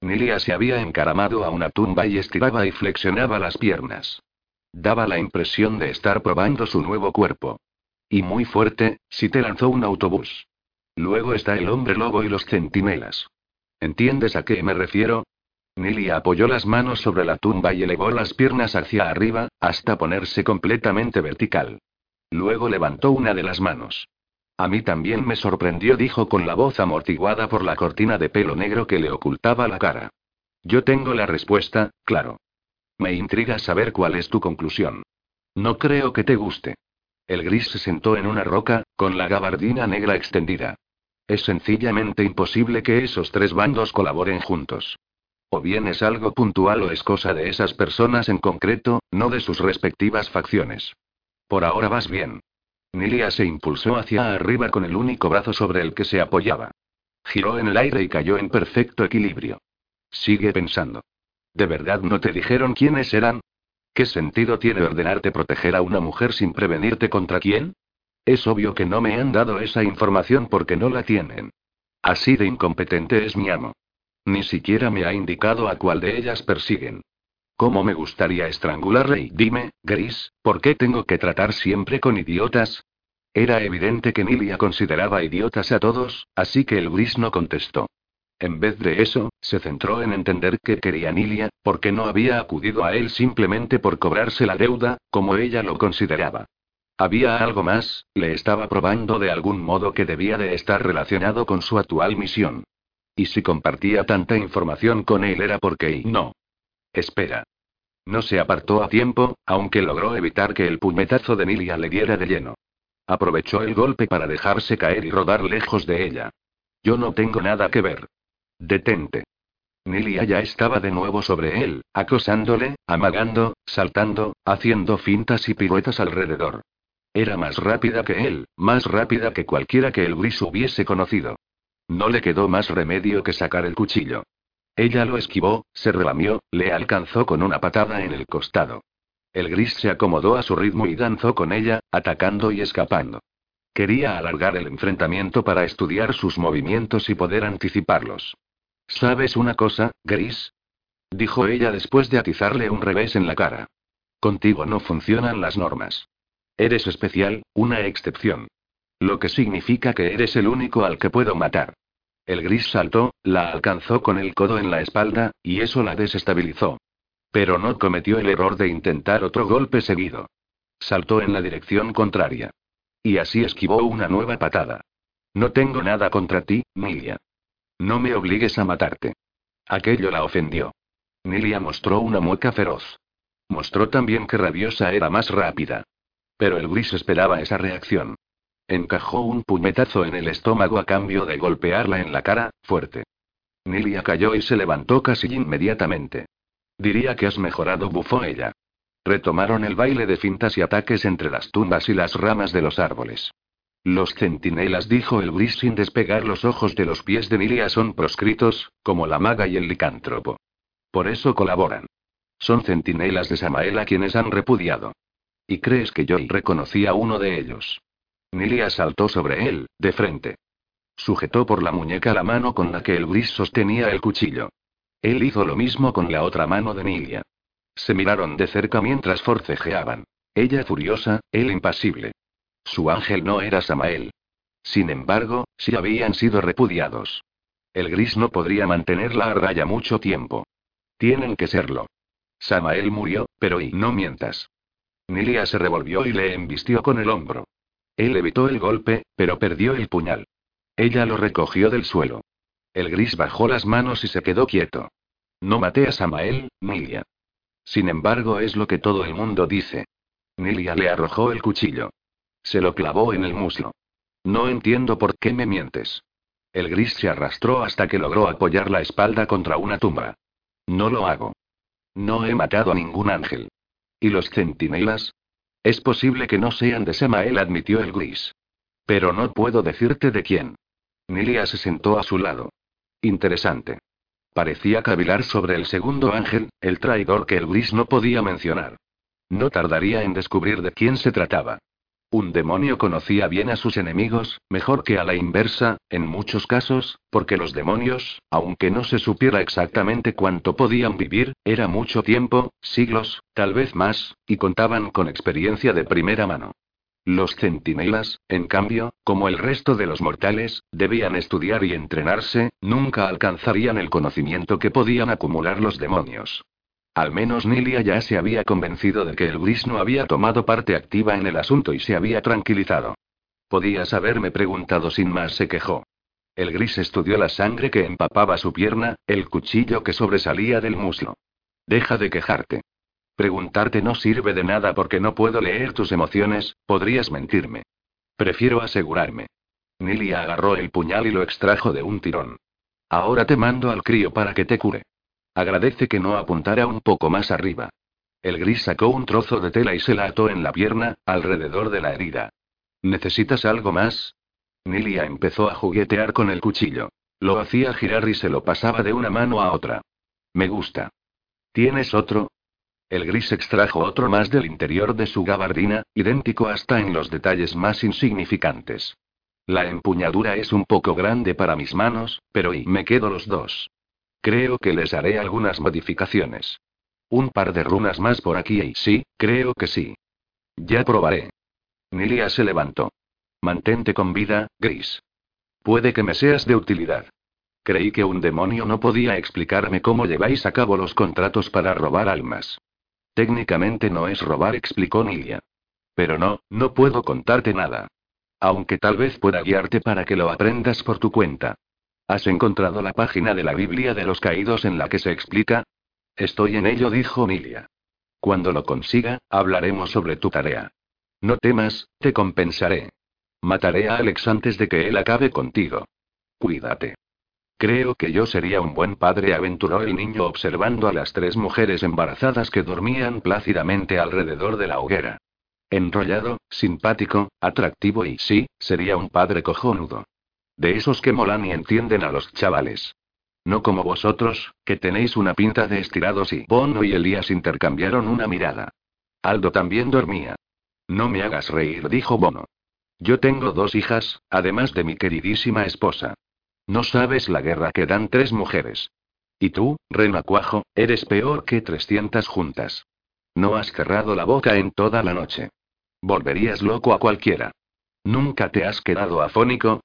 Nilia se había encaramado a una tumba y estiraba y flexionaba las piernas. Daba la impresión de estar probando su nuevo cuerpo. Y muy fuerte, si te lanzó un autobús. Luego está el hombre lobo y los centinelas. ¿Entiendes a qué me refiero? Nilia apoyó las manos sobre la tumba y elevó las piernas hacia arriba, hasta ponerse completamente vertical. Luego levantó una de las manos. A mí también me sorprendió, dijo con la voz amortiguada por la cortina de pelo negro que le ocultaba la cara. Yo tengo la respuesta, claro. Me intriga saber cuál es tu conclusión. No creo que te guste. El gris se sentó en una roca, con la gabardina negra extendida. Es sencillamente imposible que esos tres bandos colaboren juntos. O bien es algo puntual o es cosa de esas personas en concreto, no de sus respectivas facciones. Por ahora vas bien. Nilia se impulsó hacia arriba con el único brazo sobre el que se apoyaba. Giró en el aire y cayó en perfecto equilibrio. Sigue pensando. ¿De verdad no te dijeron quiénes eran? ¿Qué sentido tiene ordenarte proteger a una mujer sin prevenirte contra quién? Es obvio que no me han dado esa información porque no la tienen. Así de incompetente es mi amo. Ni siquiera me ha indicado a cuál de ellas persiguen. ¿Cómo me gustaría estrangularle? Y dime, Gris, ¿por qué tengo que tratar siempre con idiotas? Era evidente que Nilia consideraba idiotas a todos, así que el Gris no contestó. En vez de eso, se centró en entender qué quería Nilia, porque no había acudido a él simplemente por cobrarse la deuda, como ella lo consideraba. Había algo más, le estaba probando de algún modo que debía de estar relacionado con su actual misión. Y si compartía tanta información con él era porque no. Espera. No se apartó a tiempo, aunque logró evitar que el puñetazo de Nilia le diera de lleno. Aprovechó el golpe para dejarse caer y rodar lejos de ella. Yo no tengo nada que ver. Detente. Nilia ya estaba de nuevo sobre él, acosándole, amagando, saltando, haciendo fintas y piruetas alrededor. Era más rápida que él, más rápida que cualquiera que el gris hubiese conocido. No le quedó más remedio que sacar el cuchillo. Ella lo esquivó, se relamió, le alcanzó con una patada en el costado. El gris se acomodó a su ritmo y danzó con ella, atacando y escapando. Quería alargar el enfrentamiento para estudiar sus movimientos y poder anticiparlos. ¿Sabes una cosa, Gris? Dijo ella después de atizarle un revés en la cara. Contigo no funcionan las normas. Eres especial, una excepción. Lo que significa que eres el único al que puedo matar. El gris saltó, la alcanzó con el codo en la espalda, y eso la desestabilizó. Pero no cometió el error de intentar otro golpe seguido. Saltó en la dirección contraria. Y así esquivó una nueva patada. No tengo nada contra ti, Nilia. No me obligues a matarte. Aquello la ofendió. Nilia mostró una mueca feroz. Mostró también que rabiosa era más rápida. Pero el gris esperaba esa reacción. Encajó un puñetazo en el estómago a cambio de golpearla en la cara, fuerte. Nilia cayó y se levantó casi inmediatamente. Diría que has mejorado, bufó ella. Retomaron el baile de fintas y ataques entre las tumbas y las ramas de los árboles. Los centinelas, dijo el gris sin despegar los ojos de los pies de Nilia, son proscritos, como la maga y el licántropo. Por eso colaboran. Son centinelas de Samael a quienes han repudiado. ¿Y crees que yo reconocí a uno de ellos? Nilia saltó sobre él, de frente. Sujetó por la muñeca la mano con la que el gris sostenía el cuchillo. Él hizo lo mismo con la otra mano de Nilia. Se miraron de cerca mientras forcejeaban. Ella furiosa, él impasible. Su ángel no era Samael. Sin embargo, sí habían sido repudiados. El gris no podría mantenerla a raya mucho tiempo. Tienen que serlo. Samael murió, pero y no mientas. Nilia se revolvió y le embistió con el hombro. Él evitó el golpe, pero perdió el puñal. Ella lo recogió del suelo. El gris bajó las manos y se quedó quieto. No maté a Samael, Nilia. Sin embargo, es lo que todo el mundo dice. Nilia le arrojó el cuchillo. Se lo clavó en el muslo. No entiendo por qué me mientes. El gris se arrastró hasta que logró apoyar la espalda contra una tumba. No lo hago. No he matado a ningún ángel. ¿Y los centinelas? Es posible que no sean de Samael, admitió el gris. Pero no puedo decirte de quién. Nilia se sentó a su lado. Interesante. Parecía cavilar sobre el segundo ángel, el traidor que el gris no podía mencionar. No tardaría en descubrir de quién se trataba. Un demonio conocía bien a sus enemigos, mejor que a la inversa, en muchos casos, porque los demonios, aunque no se supiera exactamente cuánto podían vivir, era mucho tiempo, siglos, tal vez más, y contaban con experiencia de primera mano. Los centinelas, en cambio, como el resto de los mortales, debían estudiar y entrenarse, nunca alcanzarían el conocimiento que podían acumular los demonios. Al menos Nilia ya se había convencido de que el gris no había tomado parte activa en el asunto y se había tranquilizado. Podías haberme preguntado sin más, se quejó. El gris estudió la sangre que empapaba su pierna, el cuchillo que sobresalía del muslo. Deja de quejarte. Preguntarte no sirve de nada porque no puedo leer tus emociones, podrías mentirme. Prefiero asegurarme. Nilia agarró el puñal y lo extrajo de un tirón. Ahora te mando al crío para que te cure. Agradece que no apuntara un poco más arriba. El gris sacó un trozo de tela y se la ató en la pierna, alrededor de la herida. ¿Necesitas algo más? Nilia empezó a juguetear con el cuchillo. Lo hacía girar y se lo pasaba de una mano a otra. Me gusta. ¿Tienes otro? El gris extrajo otro más del interior de su gabardina, idéntico hasta en los detalles más insignificantes. La empuñadura es un poco grande para mis manos, pero y me quedo los dos. Creo que les haré algunas modificaciones. Un par de runas más por aquí y sí, creo que sí. Ya probaré. Nilia se levantó. Mantente con vida, Gris. Puede que me seas de utilidad. Creí que un demonio no podía explicarme cómo lleváis a cabo los contratos para robar almas. Técnicamente no es robar, explicó Nilia. Pero no, no puedo contarte nada. Aunque tal vez pueda guiarte para que lo aprendas por tu cuenta. ¿Has encontrado la página de la Biblia de los caídos en la que se explica? Estoy en ello, dijo Nilia. Cuando lo consiga, hablaremos sobre tu tarea. No temas, te compensaré. Mataré a Alex antes de que él acabe contigo. Cuídate. Creo que yo sería un buen padre, aventuró el niño observando a las tres mujeres embarazadas que dormían plácidamente alrededor de la hoguera. Enrollado, simpático, atractivo y sí, sería un padre cojonudo. De esos que molan y entienden a los chavales. No como vosotros, que tenéis una pinta de estirados y Bono y Elías intercambiaron una mirada. Aldo también dormía. No me hagas reír, dijo Bono. Yo tengo dos hijas, además de mi queridísima esposa. No sabes la guerra que dan tres mujeres. Y tú, renacuajo, eres peor que trescientas juntas. No has cerrado la boca en toda la noche. Volverías loco a cualquiera. ¿Nunca te has quedado afónico?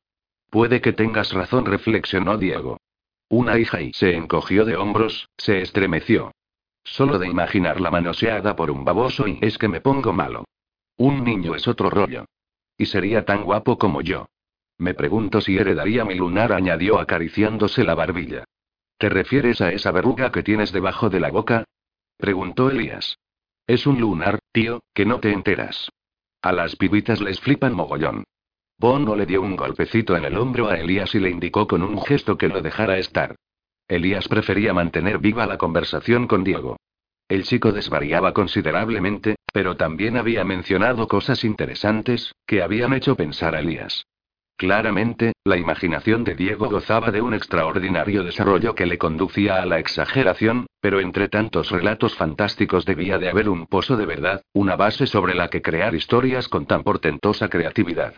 Puede que tengas razón, reflexionó Diego. Una hija y se encogió de hombros, se estremeció. Solo de imaginarla manoseada por un baboso y es que me pongo malo. Un niño es otro rollo. Y sería tan guapo como yo. Me pregunto si heredaría mi lunar, añadió acariciándose la barbilla. ¿Te refieres a esa verruga que tienes debajo de la boca? preguntó Elías. Es un lunar, tío, que no te enteras. A las pibitas les flipan mogollón. Bono le dio un golpecito en el hombro a Elías y le indicó con un gesto que lo dejara estar. Elías prefería mantener viva la conversación con Diego. El chico desvariaba considerablemente, pero también había mencionado cosas interesantes, que habían hecho pensar a Elías. Claramente, la imaginación de Diego gozaba de un extraordinario desarrollo que le conducía a la exageración, pero entre tantos relatos fantásticos debía de haber un pozo de verdad, una base sobre la que crear historias con tan portentosa creatividad.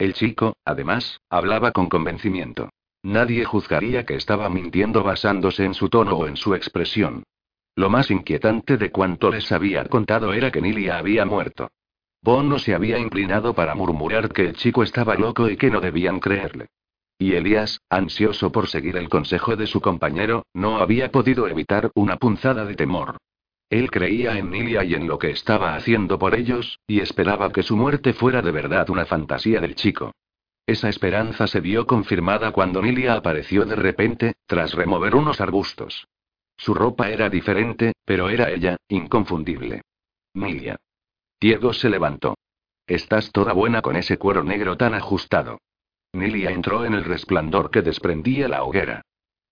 El chico, además, hablaba con convencimiento. Nadie juzgaría que estaba mintiendo basándose en su tono o en su expresión. Lo más inquietante de cuanto les había contado era que Nilia había muerto. Bono se había inclinado para murmurar que el chico estaba loco y que no debían creerle. Y Elías, ansioso por seguir el consejo de su compañero, no había podido evitar una punzada de temor. Él creía en Nilia y en lo que estaba haciendo por ellos, y esperaba que su muerte fuera de verdad una fantasía del chico. Esa esperanza se vio confirmada cuando Nilia apareció de repente, tras remover unos arbustos. Su ropa era diferente, pero era ella, inconfundible. Nilia. Diego se levantó. Estás toda buena con ese cuero negro tan ajustado. Nilia entró en el resplandor que desprendía la hoguera.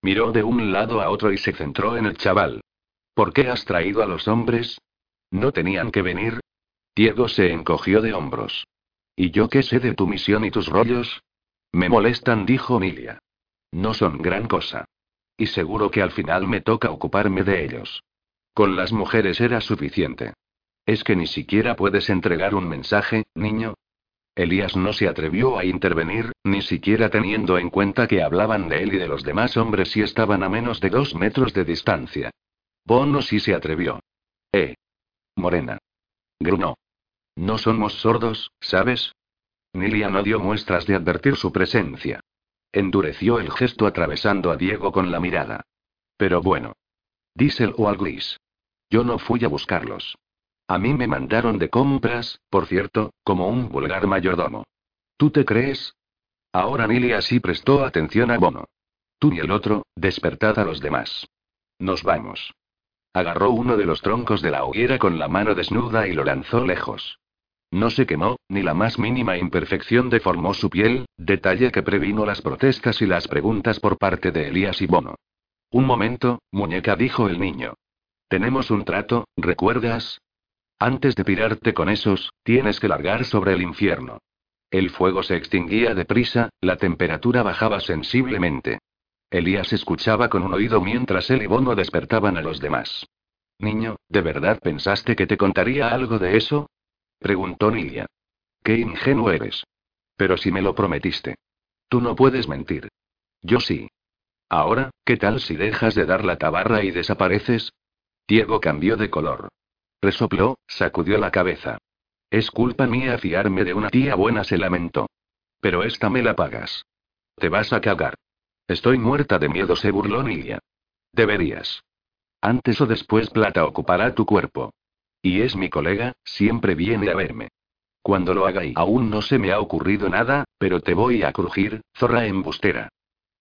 Miró de un lado a otro y se centró en el chaval. ¿Por qué has traído a los hombres? ¿No tenían que venir? Diego se encogió de hombros. ¿Y yo qué sé de tu misión y tus rollos? Me molestan, dijo Nilia. No son gran cosa. Y seguro que al final me toca ocuparme de ellos. Con las mujeres era suficiente. ¿Es que ni siquiera puedes entregar un mensaje, niño? Elías no se atrevió a intervenir, ni siquiera teniendo en cuenta que hablaban de él y de los demás hombres y estaban a menos de dos metros de distancia. Bono sí se atrevió. Eh. Morena. Gruno. No somos sordos, ¿sabes? Nilia no dio muestras de advertir su presencia. Endureció el gesto atravesando a Diego con la mirada. Pero bueno. Díselo al gris. Yo no fui a buscarlos. A mí me mandaron de compras, por cierto, como un vulgar mayordomo. ¿Tú te crees? Ahora Nilia sí prestó atención a Bono. Tú y el otro, despertad a los demás. Nos vamos. Agarró uno de los troncos de la hoguera con la mano desnuda y lo lanzó lejos. No se quemó, ni la más mínima imperfección deformó su piel, detalle que previno las protestas y las preguntas por parte de Elías y Bono. Un momento, muñeca, dijo el niño. Tenemos un trato, ¿recuerdas? Antes de pirarte con esos, tienes que largar sobre el infierno. El fuego se extinguía deprisa, la temperatura bajaba sensiblemente. Elías escuchaba con un oído mientras él y Bono despertaban a los demás. Niño, ¿de verdad pensaste que te contaría algo de eso? preguntó Nilia. Qué ingenuo eres. Pero si me lo prometiste. Tú no puedes mentir. Yo sí. Ahora, ¿qué tal si dejas de dar la tabarra y desapareces? Diego cambió de color. Resopló, sacudió la cabeza. Es culpa mía fiarme de una tía buena, se lamentó. Pero esta me la pagas. Te vas a cagar. Estoy muerta de miedo, se burló Nilia. Deberías. Antes o después Plata ocupará tu cuerpo. Y es mi colega, siempre viene a verme. Cuando lo haga y aún no se me ha ocurrido nada, pero te voy a crujir, zorra embustera.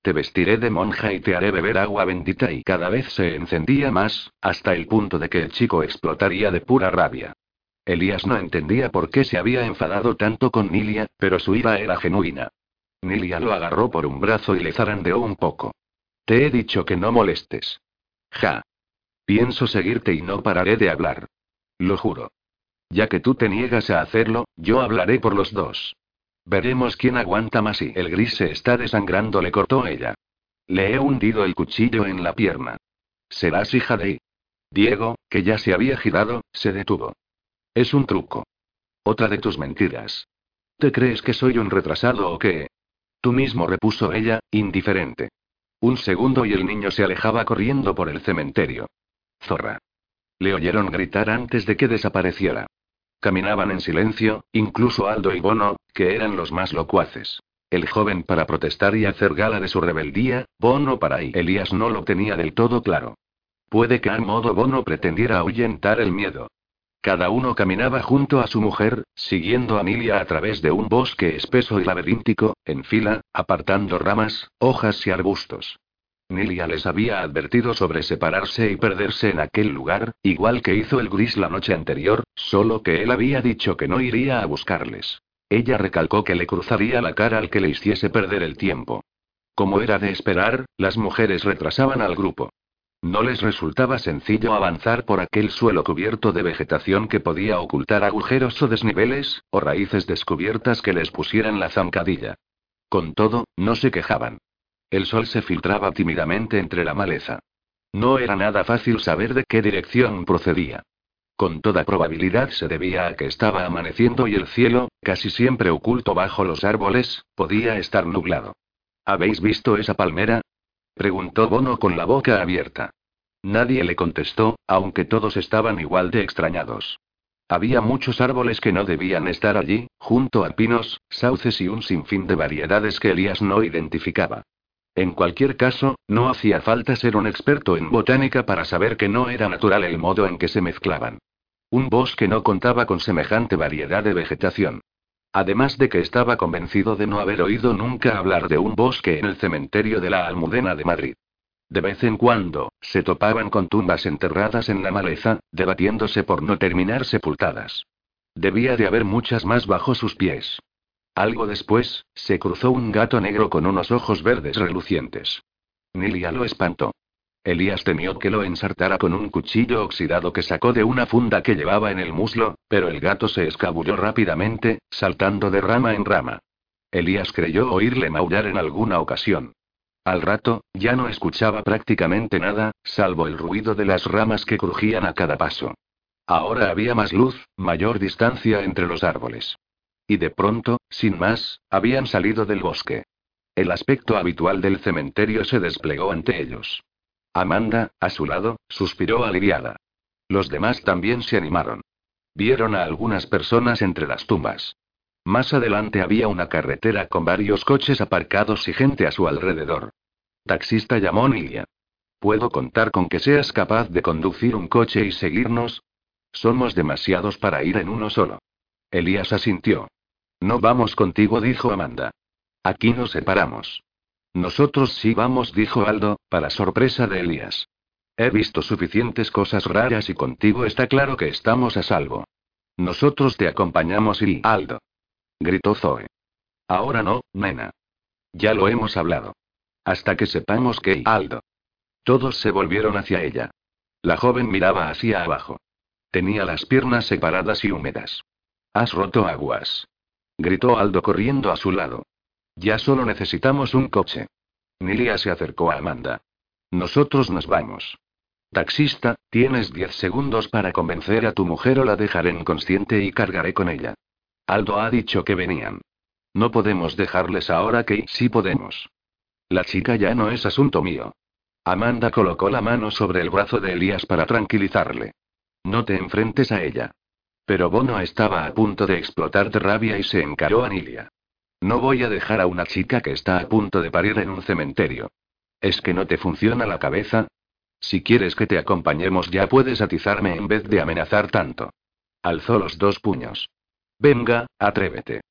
Te vestiré de monja y te haré beber agua bendita y cada vez se encendía más, hasta el punto de que el chico explotaría de pura rabia. Elías no entendía por qué se había enfadado tanto con Nilia, pero su ira era genuina. Nilia lo agarró por un brazo y le zarandeó un poco. Te he dicho que no molestes. Ja. Pienso seguirte y no pararé de hablar. Lo juro. Ya que tú te niegas a hacerlo, yo hablaré por los dos. Veremos quién aguanta más y el gris se está desangrando, le cortó ella. Le he hundido el cuchillo en la pierna. Serás hija de... Diego, que ya se había girado, se detuvo. Es un truco. Otra de tus mentiras. ¿Te crees que soy un retrasado o qué? Tú mismo repuso ella, indiferente. Un segundo y el niño se alejaba corriendo por el cementerio. Zorra. Le oyeron gritar antes de que desapareciera. Caminaban en silencio, incluso Aldo y Bono, que eran los más locuaces. el joven para protestar y hacer gala de su rebeldía, Bono para y Elías no lo tenía del todo claro. Puede que a modo Bono pretendiera ahuyentar el miedo. Cada uno caminaba junto a su mujer, siguiendo a Nilia a través de un bosque espeso y laberíntico, en fila, apartando ramas, hojas y arbustos. Nilia les había advertido sobre separarse y perderse en aquel lugar, igual que hizo el gris la noche anterior, solo que él había dicho que no iría a buscarles. Ella recalcó que le cruzaría la cara al que le hiciese perder el tiempo. Como era de esperar, las mujeres retrasaban al grupo. No les resultaba sencillo avanzar por aquel suelo cubierto de vegetación que podía ocultar agujeros o desniveles, o raíces descubiertas que les pusieran la zancadilla. Con todo, no se quejaban. El sol se filtraba tímidamente entre la maleza. No era nada fácil saber de qué dirección procedía. Con toda probabilidad se debía a que estaba amaneciendo y el cielo, casi siempre oculto bajo los árboles, podía estar nublado. ¿Habéis visto esa palmera? preguntó Bono con la boca abierta. Nadie le contestó, aunque todos estaban igual de extrañados. Había muchos árboles que no debían estar allí, junto a pinos, sauces y un sinfín de variedades que Elías no identificaba. En cualquier caso, no hacía falta ser un experto en botánica para saber que no era natural el modo en que se mezclaban. Un bosque no contaba con semejante variedad de vegetación. Además de que estaba convencido de no haber oído nunca hablar de un bosque en el cementerio de la Almudena de Madrid. De vez en cuando, se topaban con tumbas enterradas en la maleza, debatiéndose por no terminar sepultadas. Debía de haber muchas más bajo sus pies. Algo después, se cruzó un gato negro con unos ojos verdes relucientes. Nilia lo espantó. Elías temió que lo ensartara con un cuchillo oxidado que sacó de una funda que llevaba en el muslo, pero el gato se escabulló rápidamente, saltando de rama en rama. Elías creyó oírle maullar en alguna ocasión. Al rato, ya no escuchaba prácticamente nada, salvo el ruido de las ramas que crujían a cada paso. Ahora había más luz, mayor distancia entre los árboles. Y de pronto, sin más, habían salido del bosque. El aspecto habitual del cementerio se desplegó ante ellos. Amanda, a su lado, suspiró aliviada. Los demás también se animaron. Vieron a algunas personas entre las tumbas. Más adelante había una carretera con varios coches aparcados y gente a su alrededor. Taxista llamó Nilia. ¿Puedo contar con que seas capaz de conducir un coche y seguirnos? Somos demasiados para ir en uno solo. Elías asintió. No vamos contigo, dijo Amanda. Aquí nos separamos. Nosotros sí vamos, dijo Aldo, para sorpresa de Elías. He visto suficientes cosas raras y contigo está claro que estamos a salvo. Nosotros te acompañamos y Aldo. Gritó Zoe. Ahora no, nena. Ya lo hemos hablado. Hasta que sepamos que Aldo. Todos se volvieron hacia ella. La joven miraba hacia abajo. Tenía las piernas separadas y húmedas. Has roto aguas. Gritó Aldo corriendo a su lado. Ya solo necesitamos un coche. Nilia se acercó a Amanda. Nosotros nos vamos. Taxista, tienes diez segundos para convencer a tu mujer o la dejaré inconsciente y cargaré con ella. Aldo ha dicho que venían. No podemos dejarles ahora que sí podemos. La chica ya no es asunto mío. Amanda colocó la mano sobre el brazo de Elías para tranquilizarle. No te enfrentes a ella. Pero Bono estaba a punto de explotar de rabia y se encaró a Nilia. No voy a dejar a una chica que está a punto de parir en un cementerio. ¿Es que no te funciona la cabeza? Si quieres que te acompañemos ya puedes atizarme en vez de amenazar tanto. Alzó los dos puños. Venga, atrévete.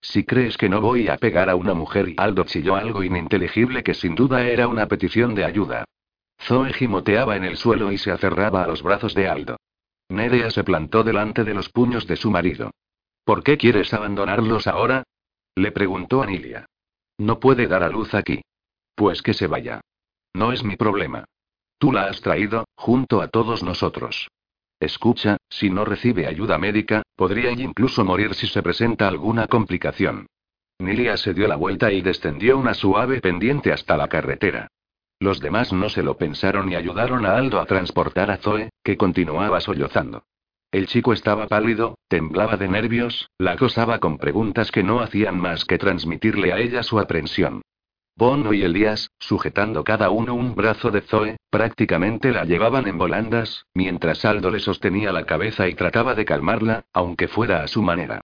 Si crees que no voy a pegar a una mujer y Aldo chilló algo ininteligible que sin duda era una petición de ayuda. Zoe gimoteaba en el suelo y se aferraba a los brazos de Aldo. Nerea se plantó delante de los puños de su marido. ¿Por qué quieres abandonarlos ahora? Le preguntó Anilia. No puede dar a luz aquí. Pues que se vaya. No es mi problema. Tú la has traído, junto a todos nosotros. Escucha, si no recibe ayuda médica, podría incluso morir si se presenta alguna complicación. Nilia se dio la vuelta y descendió una suave pendiente hasta la carretera. Los demás no se lo pensaron y ayudaron a Aldo a transportar a Zoe, que continuaba sollozando. El chico estaba pálido, temblaba de nervios, la acosaba con preguntas que no hacían más que transmitirle a ella su aprensión. Bono y Elías, sujetando cada uno un brazo de Zoe, prácticamente la llevaban en volandas, mientras Aldo le sostenía la cabeza y trataba de calmarla, aunque fuera a su manera.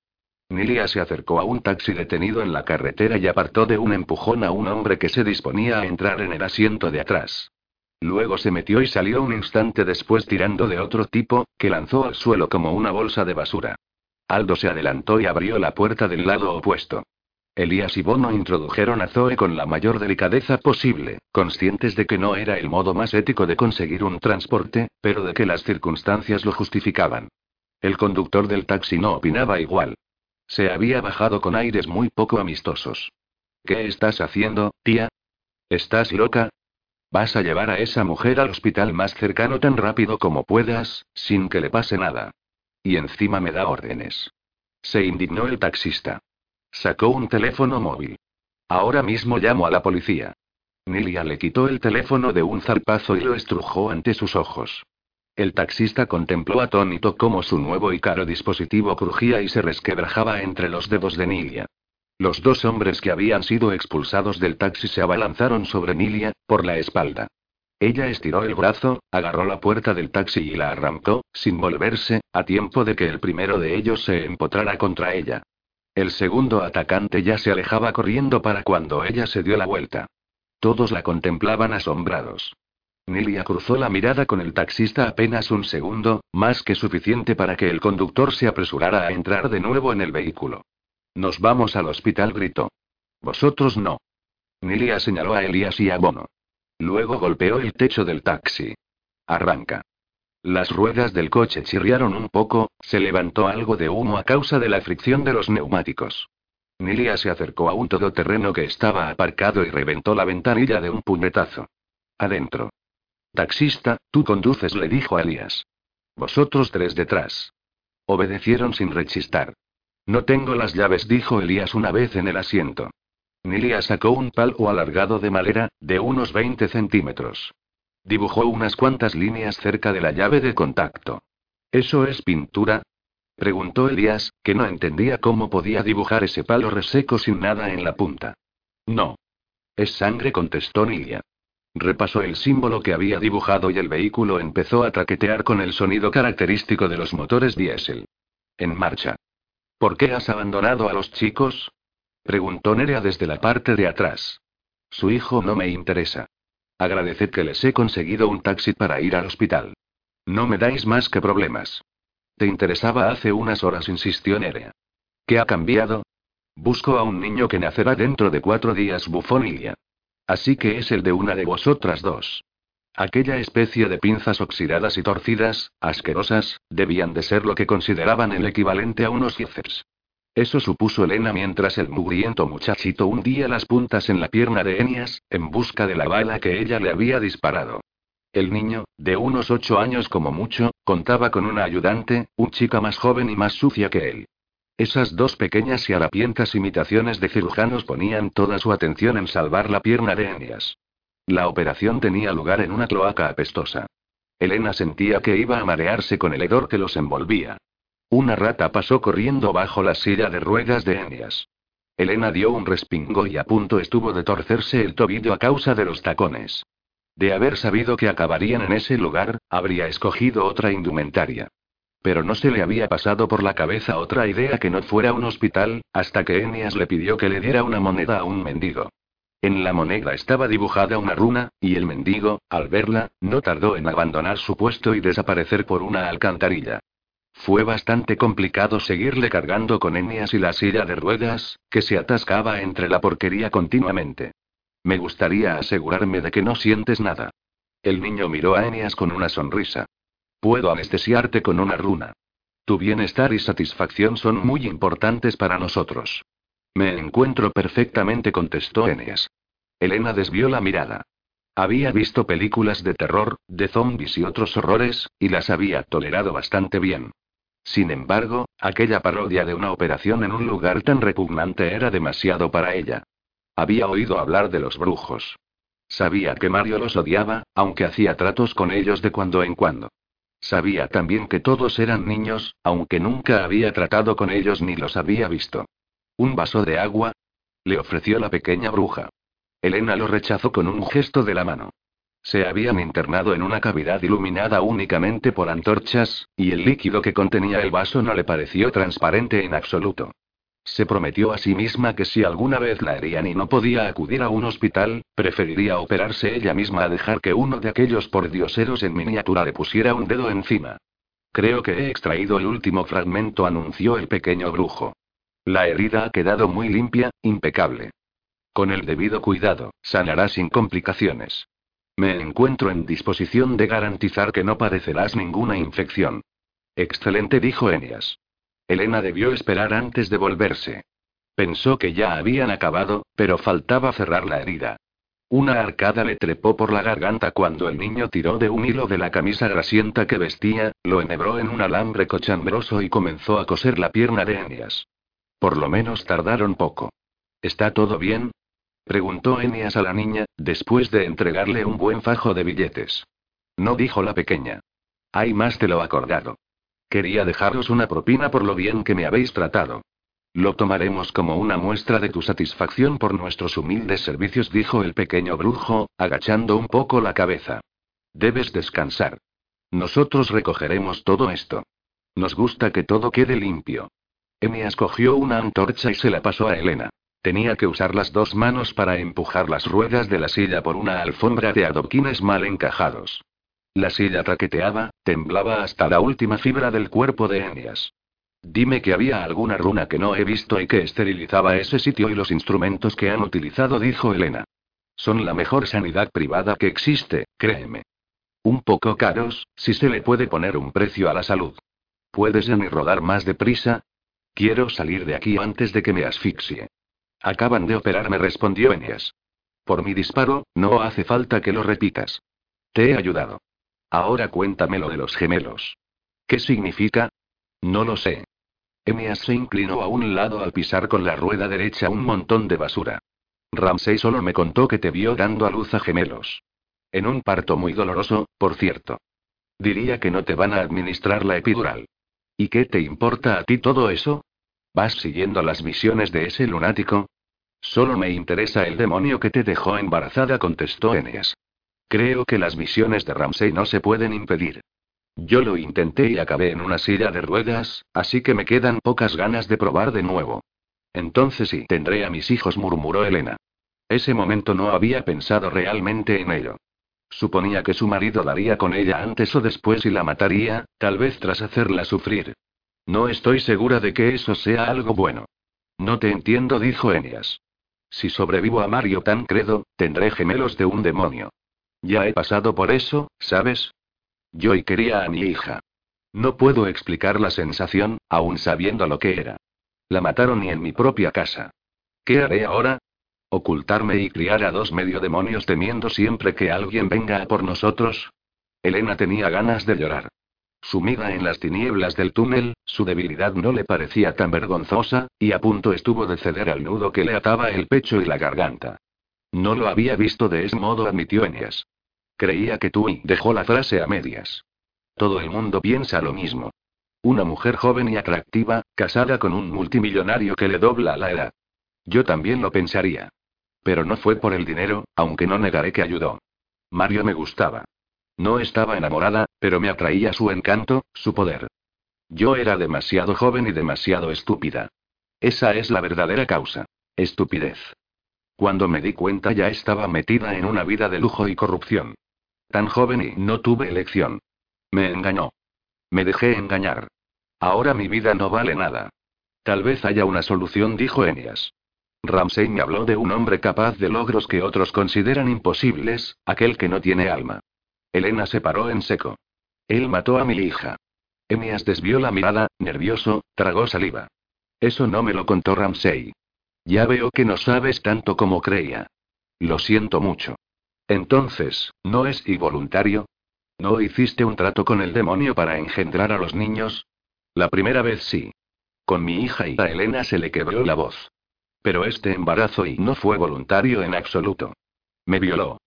Nilia se acercó a un taxi detenido en la carretera y apartó de un empujón a un hombre que se disponía a entrar en el asiento de atrás. Luego se metió y salió un instante después tirando de otro tipo, que lanzó al suelo como una bolsa de basura. Aldo se adelantó y abrió la puerta del lado opuesto. Elías y Bono introdujeron a Zoe con la mayor delicadeza posible, conscientes de que no era el modo más ético de conseguir un transporte, pero de que las circunstancias lo justificaban. El conductor del taxi no opinaba igual. Se había bajado con aires muy poco amistosos. ¿Qué estás haciendo, tía? ¿Estás loca? Vas a llevar a esa mujer al hospital más cercano tan rápido como puedas, sin que le pase nada. Y encima me da órdenes. Se indignó el taxista. Sacó un teléfono móvil. Ahora mismo llamo a la policía. Nilia le quitó el teléfono de un zarpazo y lo estrujó ante sus ojos. El taxista contempló atónito cómo su nuevo y caro dispositivo crujía y se resquebrajaba entre los dedos de Nilia. Los dos hombres que habían sido expulsados del taxi se abalanzaron sobre Nilia, por la espalda. Ella estiró el brazo, agarró la puerta del taxi y la arrancó, sin volverse, a tiempo de que el primero de ellos se empotrara contra ella. El segundo atacante ya se alejaba corriendo para cuando ella se dio la vuelta. Todos la contemplaban asombrados. Nilia cruzó la mirada con el taxista apenas un segundo, más que suficiente para que el conductor se apresurara a entrar de nuevo en el vehículo. Nos vamos al hospital, gritó. Vosotros no. Nilia señaló a Elías y a Bono. Luego golpeó el techo del taxi. Arranca. Las ruedas del coche chirriaron un poco, se levantó algo de humo a causa de la fricción de los neumáticos. Nilia se acercó a un todoterreno que estaba aparcado y reventó la ventanilla de un puñetazo. Adentro. Taxista, tú conduces, le dijo a Elías. Vosotros tres detrás. Obedecieron sin rechistar. No tengo las llaves, dijo Elías una vez en el asiento. Nilia sacó un palo alargado de madera, de unos 20 centímetros. Dibujó unas cuantas líneas cerca de la llave de contacto. ¿Eso es pintura? Preguntó Elías, que no entendía cómo podía dibujar ese palo reseco sin nada en la punta. No. Es sangre, contestó Nilia. Repasó el símbolo que había dibujado y el vehículo empezó a traquetear con el sonido característico de los motores diésel. En marcha. ¿Por qué has abandonado a los chicos? preguntó Nerea desde la parte de atrás. Su hijo no me interesa. Agradeced que les he conseguido un taxi para ir al hospital. No me dais más que problemas. Te interesaba hace unas horas, insistió Nerea. ¿Qué ha cambiado? Busco a un niño que nacerá dentro de cuatro días, bufonilia. Así que es el de una de vosotras dos. Aquella especie de pinzas oxidadas y torcidas, asquerosas, debían de ser lo que consideraban el equivalente a unos bíceps. Eso supuso Elena mientras el mugriento muchachito hundía las puntas en la pierna de Enias, en busca de la bala que ella le había disparado. El niño, de unos ocho años como mucho, contaba con una ayudante, un chica más joven y más sucia que él. Esas dos pequeñas y harapientas imitaciones de cirujanos ponían toda su atención en salvar la pierna de Enias. La operación tenía lugar en una cloaca apestosa. Elena sentía que iba a marearse con el hedor que los envolvía. Una rata pasó corriendo bajo la silla de ruedas de Enias. Elena dio un respingo y a punto estuvo de torcerse el tobillo a causa de los tacones. De haber sabido que acabarían en ese lugar, habría escogido otra indumentaria. Pero no se le había pasado por la cabeza otra idea que no fuera un hospital, hasta que Enias le pidió que le diera una moneda a un mendigo. En la moneda estaba dibujada una runa, y el mendigo, al verla, no tardó en abandonar su puesto y desaparecer por una alcantarilla. Fue bastante complicado seguirle cargando con Enias y la silla de ruedas, que se atascaba entre la porquería continuamente. Me gustaría asegurarme de que no sientes nada. El niño miró a Enias con una sonrisa. Puedo anestesiarte con una runa. Tu bienestar y satisfacción son muy importantes para nosotros. Me encuentro perfectamente, contestó Eneas. Elena desvió la mirada. Había visto películas de terror, de zombies y otros horrores, y las había tolerado bastante bien. Sin embargo, aquella parodia de una operación en un lugar tan repugnante era demasiado para ella. Había oído hablar de los brujos. Sabía que Mario los odiaba, aunque hacía tratos con ellos de cuando en cuando. Sabía también que todos eran niños, aunque nunca había tratado con ellos ni los había visto. ¿Un vaso de agua? Le ofreció la pequeña bruja. Elena lo rechazó con un gesto de la mano. Se habían internado en una cavidad iluminada únicamente por antorchas, y el líquido que contenía el vaso no le pareció transparente en absoluto. Se prometió a sí misma que si alguna vez la herían y no podía acudir a un hospital, preferiría operarse ella misma a dejar que uno de aquellos pordioseros en miniatura le pusiera un dedo encima. Creo que he extraído el último fragmento, anunció el pequeño brujo. La herida ha quedado muy limpia, impecable. Con el debido cuidado, sanará sin complicaciones. Me encuentro en disposición de garantizar que no padecerás ninguna infección. Excelente, dijo Enias. Elena debió esperar antes de volverse. Pensó que ya habían acabado, pero faltaba cerrar la herida. Una arcada le trepó por la garganta cuando el niño tiró de un hilo de la camisa grasienta que vestía, lo enhebró en un alambre cochambroso y comenzó a coser la pierna de Enias. Por lo menos tardaron poco. ¿Está todo bien? Preguntó Enias a la niña, después de entregarle un buen fajo de billetes. No dijo la pequeña. Hay más de lo acordado. Quería dejaros una propina por lo bien que me habéis tratado. Lo tomaremos como una muestra de tu satisfacción por nuestros humildes servicios, dijo el pequeño brujo, agachando un poco la cabeza. Debes descansar. Nosotros recogeremos todo esto. Nos gusta que todo quede limpio. Emias cogió una antorcha y se la pasó a Elena. Tenía que usar las dos manos para empujar las ruedas de la silla por una alfombra de adoquines mal encajados. La silla traqueteaba, temblaba hasta la última fibra del cuerpo de Enias. Dime que había alguna runa que no he visto y que esterilizaba ese sitio y los instrumentos que han utilizado, dijo Elena. Son la mejor sanidad privada que existe, créeme. Un poco caros, si se le puede poner un precio a la salud. ¿Puedes ni rodar más deprisa? Quiero salir de aquí antes de que me asfixie. Acaban de operarme, respondió Enias. Por mi disparo, no hace falta que lo repitas. Te he ayudado. Ahora cuéntame lo de los gemelos. ¿Qué significa? No lo sé. Emias se inclinó a un lado al pisar con la rueda derecha un montón de basura. Ramsey solo me contó que te vio dando a luz a gemelos. En un parto muy doloroso, por cierto. Diría que no te van a administrar la epidural. ¿Y qué te importa a ti todo eso? ¿Vas siguiendo las misiones de ese lunático? Solo me interesa el demonio que te dejó embarazada, contestó Eneas. Creo que las misiones de Ramsey no se pueden impedir. Yo lo intenté y acabé en una silla de ruedas, así que me quedan pocas ganas de probar de nuevo. Entonces sí, tendré a mis hijos, murmuró Elena. Ese momento no había pensado realmente en ello. Suponía que su marido daría con ella antes o después y la mataría, tal vez tras hacerla sufrir. No estoy segura de que eso sea algo bueno. No te entiendo, dijo Enias. Si sobrevivo a Mario Tancredo, tendré gemelos de un demonio. Ya he pasado por eso, ¿sabes? Yo y quería a mi hija. No puedo explicar la sensación, aún sabiendo lo que era. La mataron ni en mi propia casa. ¿Qué haré ahora? ¿Ocultarme y criar a dos medio demonios temiendo siempre que alguien venga a por nosotros? Elena tenía ganas de llorar. Sumida en las tinieblas del túnel, su debilidad no le parecía tan vergonzosa, y a punto estuvo de ceder al nudo que le ataba el pecho y la garganta. No lo había visto de ese modo, admitió Enias. Creía que tú dejó la frase a medias. Todo el mundo piensa lo mismo. Una mujer joven y atractiva, casada con un multimillonario que le dobla la edad. Yo también lo pensaría. Pero no fue por el dinero, aunque no negaré que ayudó. Mario me gustaba. No estaba enamorada, pero me atraía su encanto, su poder. Yo era demasiado joven y demasiado estúpida. Esa es la verdadera causa. Estupidez. Cuando me di cuenta ya estaba metida en una vida de lujo y corrupción. Tan joven y no tuve elección. Me engañó. Me dejé engañar. Ahora mi vida no vale nada. Tal vez haya una solución, dijo Enias. Ramsey me habló de un hombre capaz de logros que otros consideran imposibles, aquel que no tiene alma. Elena se paró en seco. Él mató a mi hija. Enias desvió la mirada, nervioso, tragó saliva. Eso no me lo contó Ramsey. Ya veo que no sabes tanto como creía. Lo siento mucho. Entonces, ¿no es involuntario? ¿No hiciste un trato con el demonio para engendrar a los niños? La primera vez sí. Con mi hija y a Elena se le quebró la voz. Pero este embarazo y no fue voluntario en absoluto. Me violó.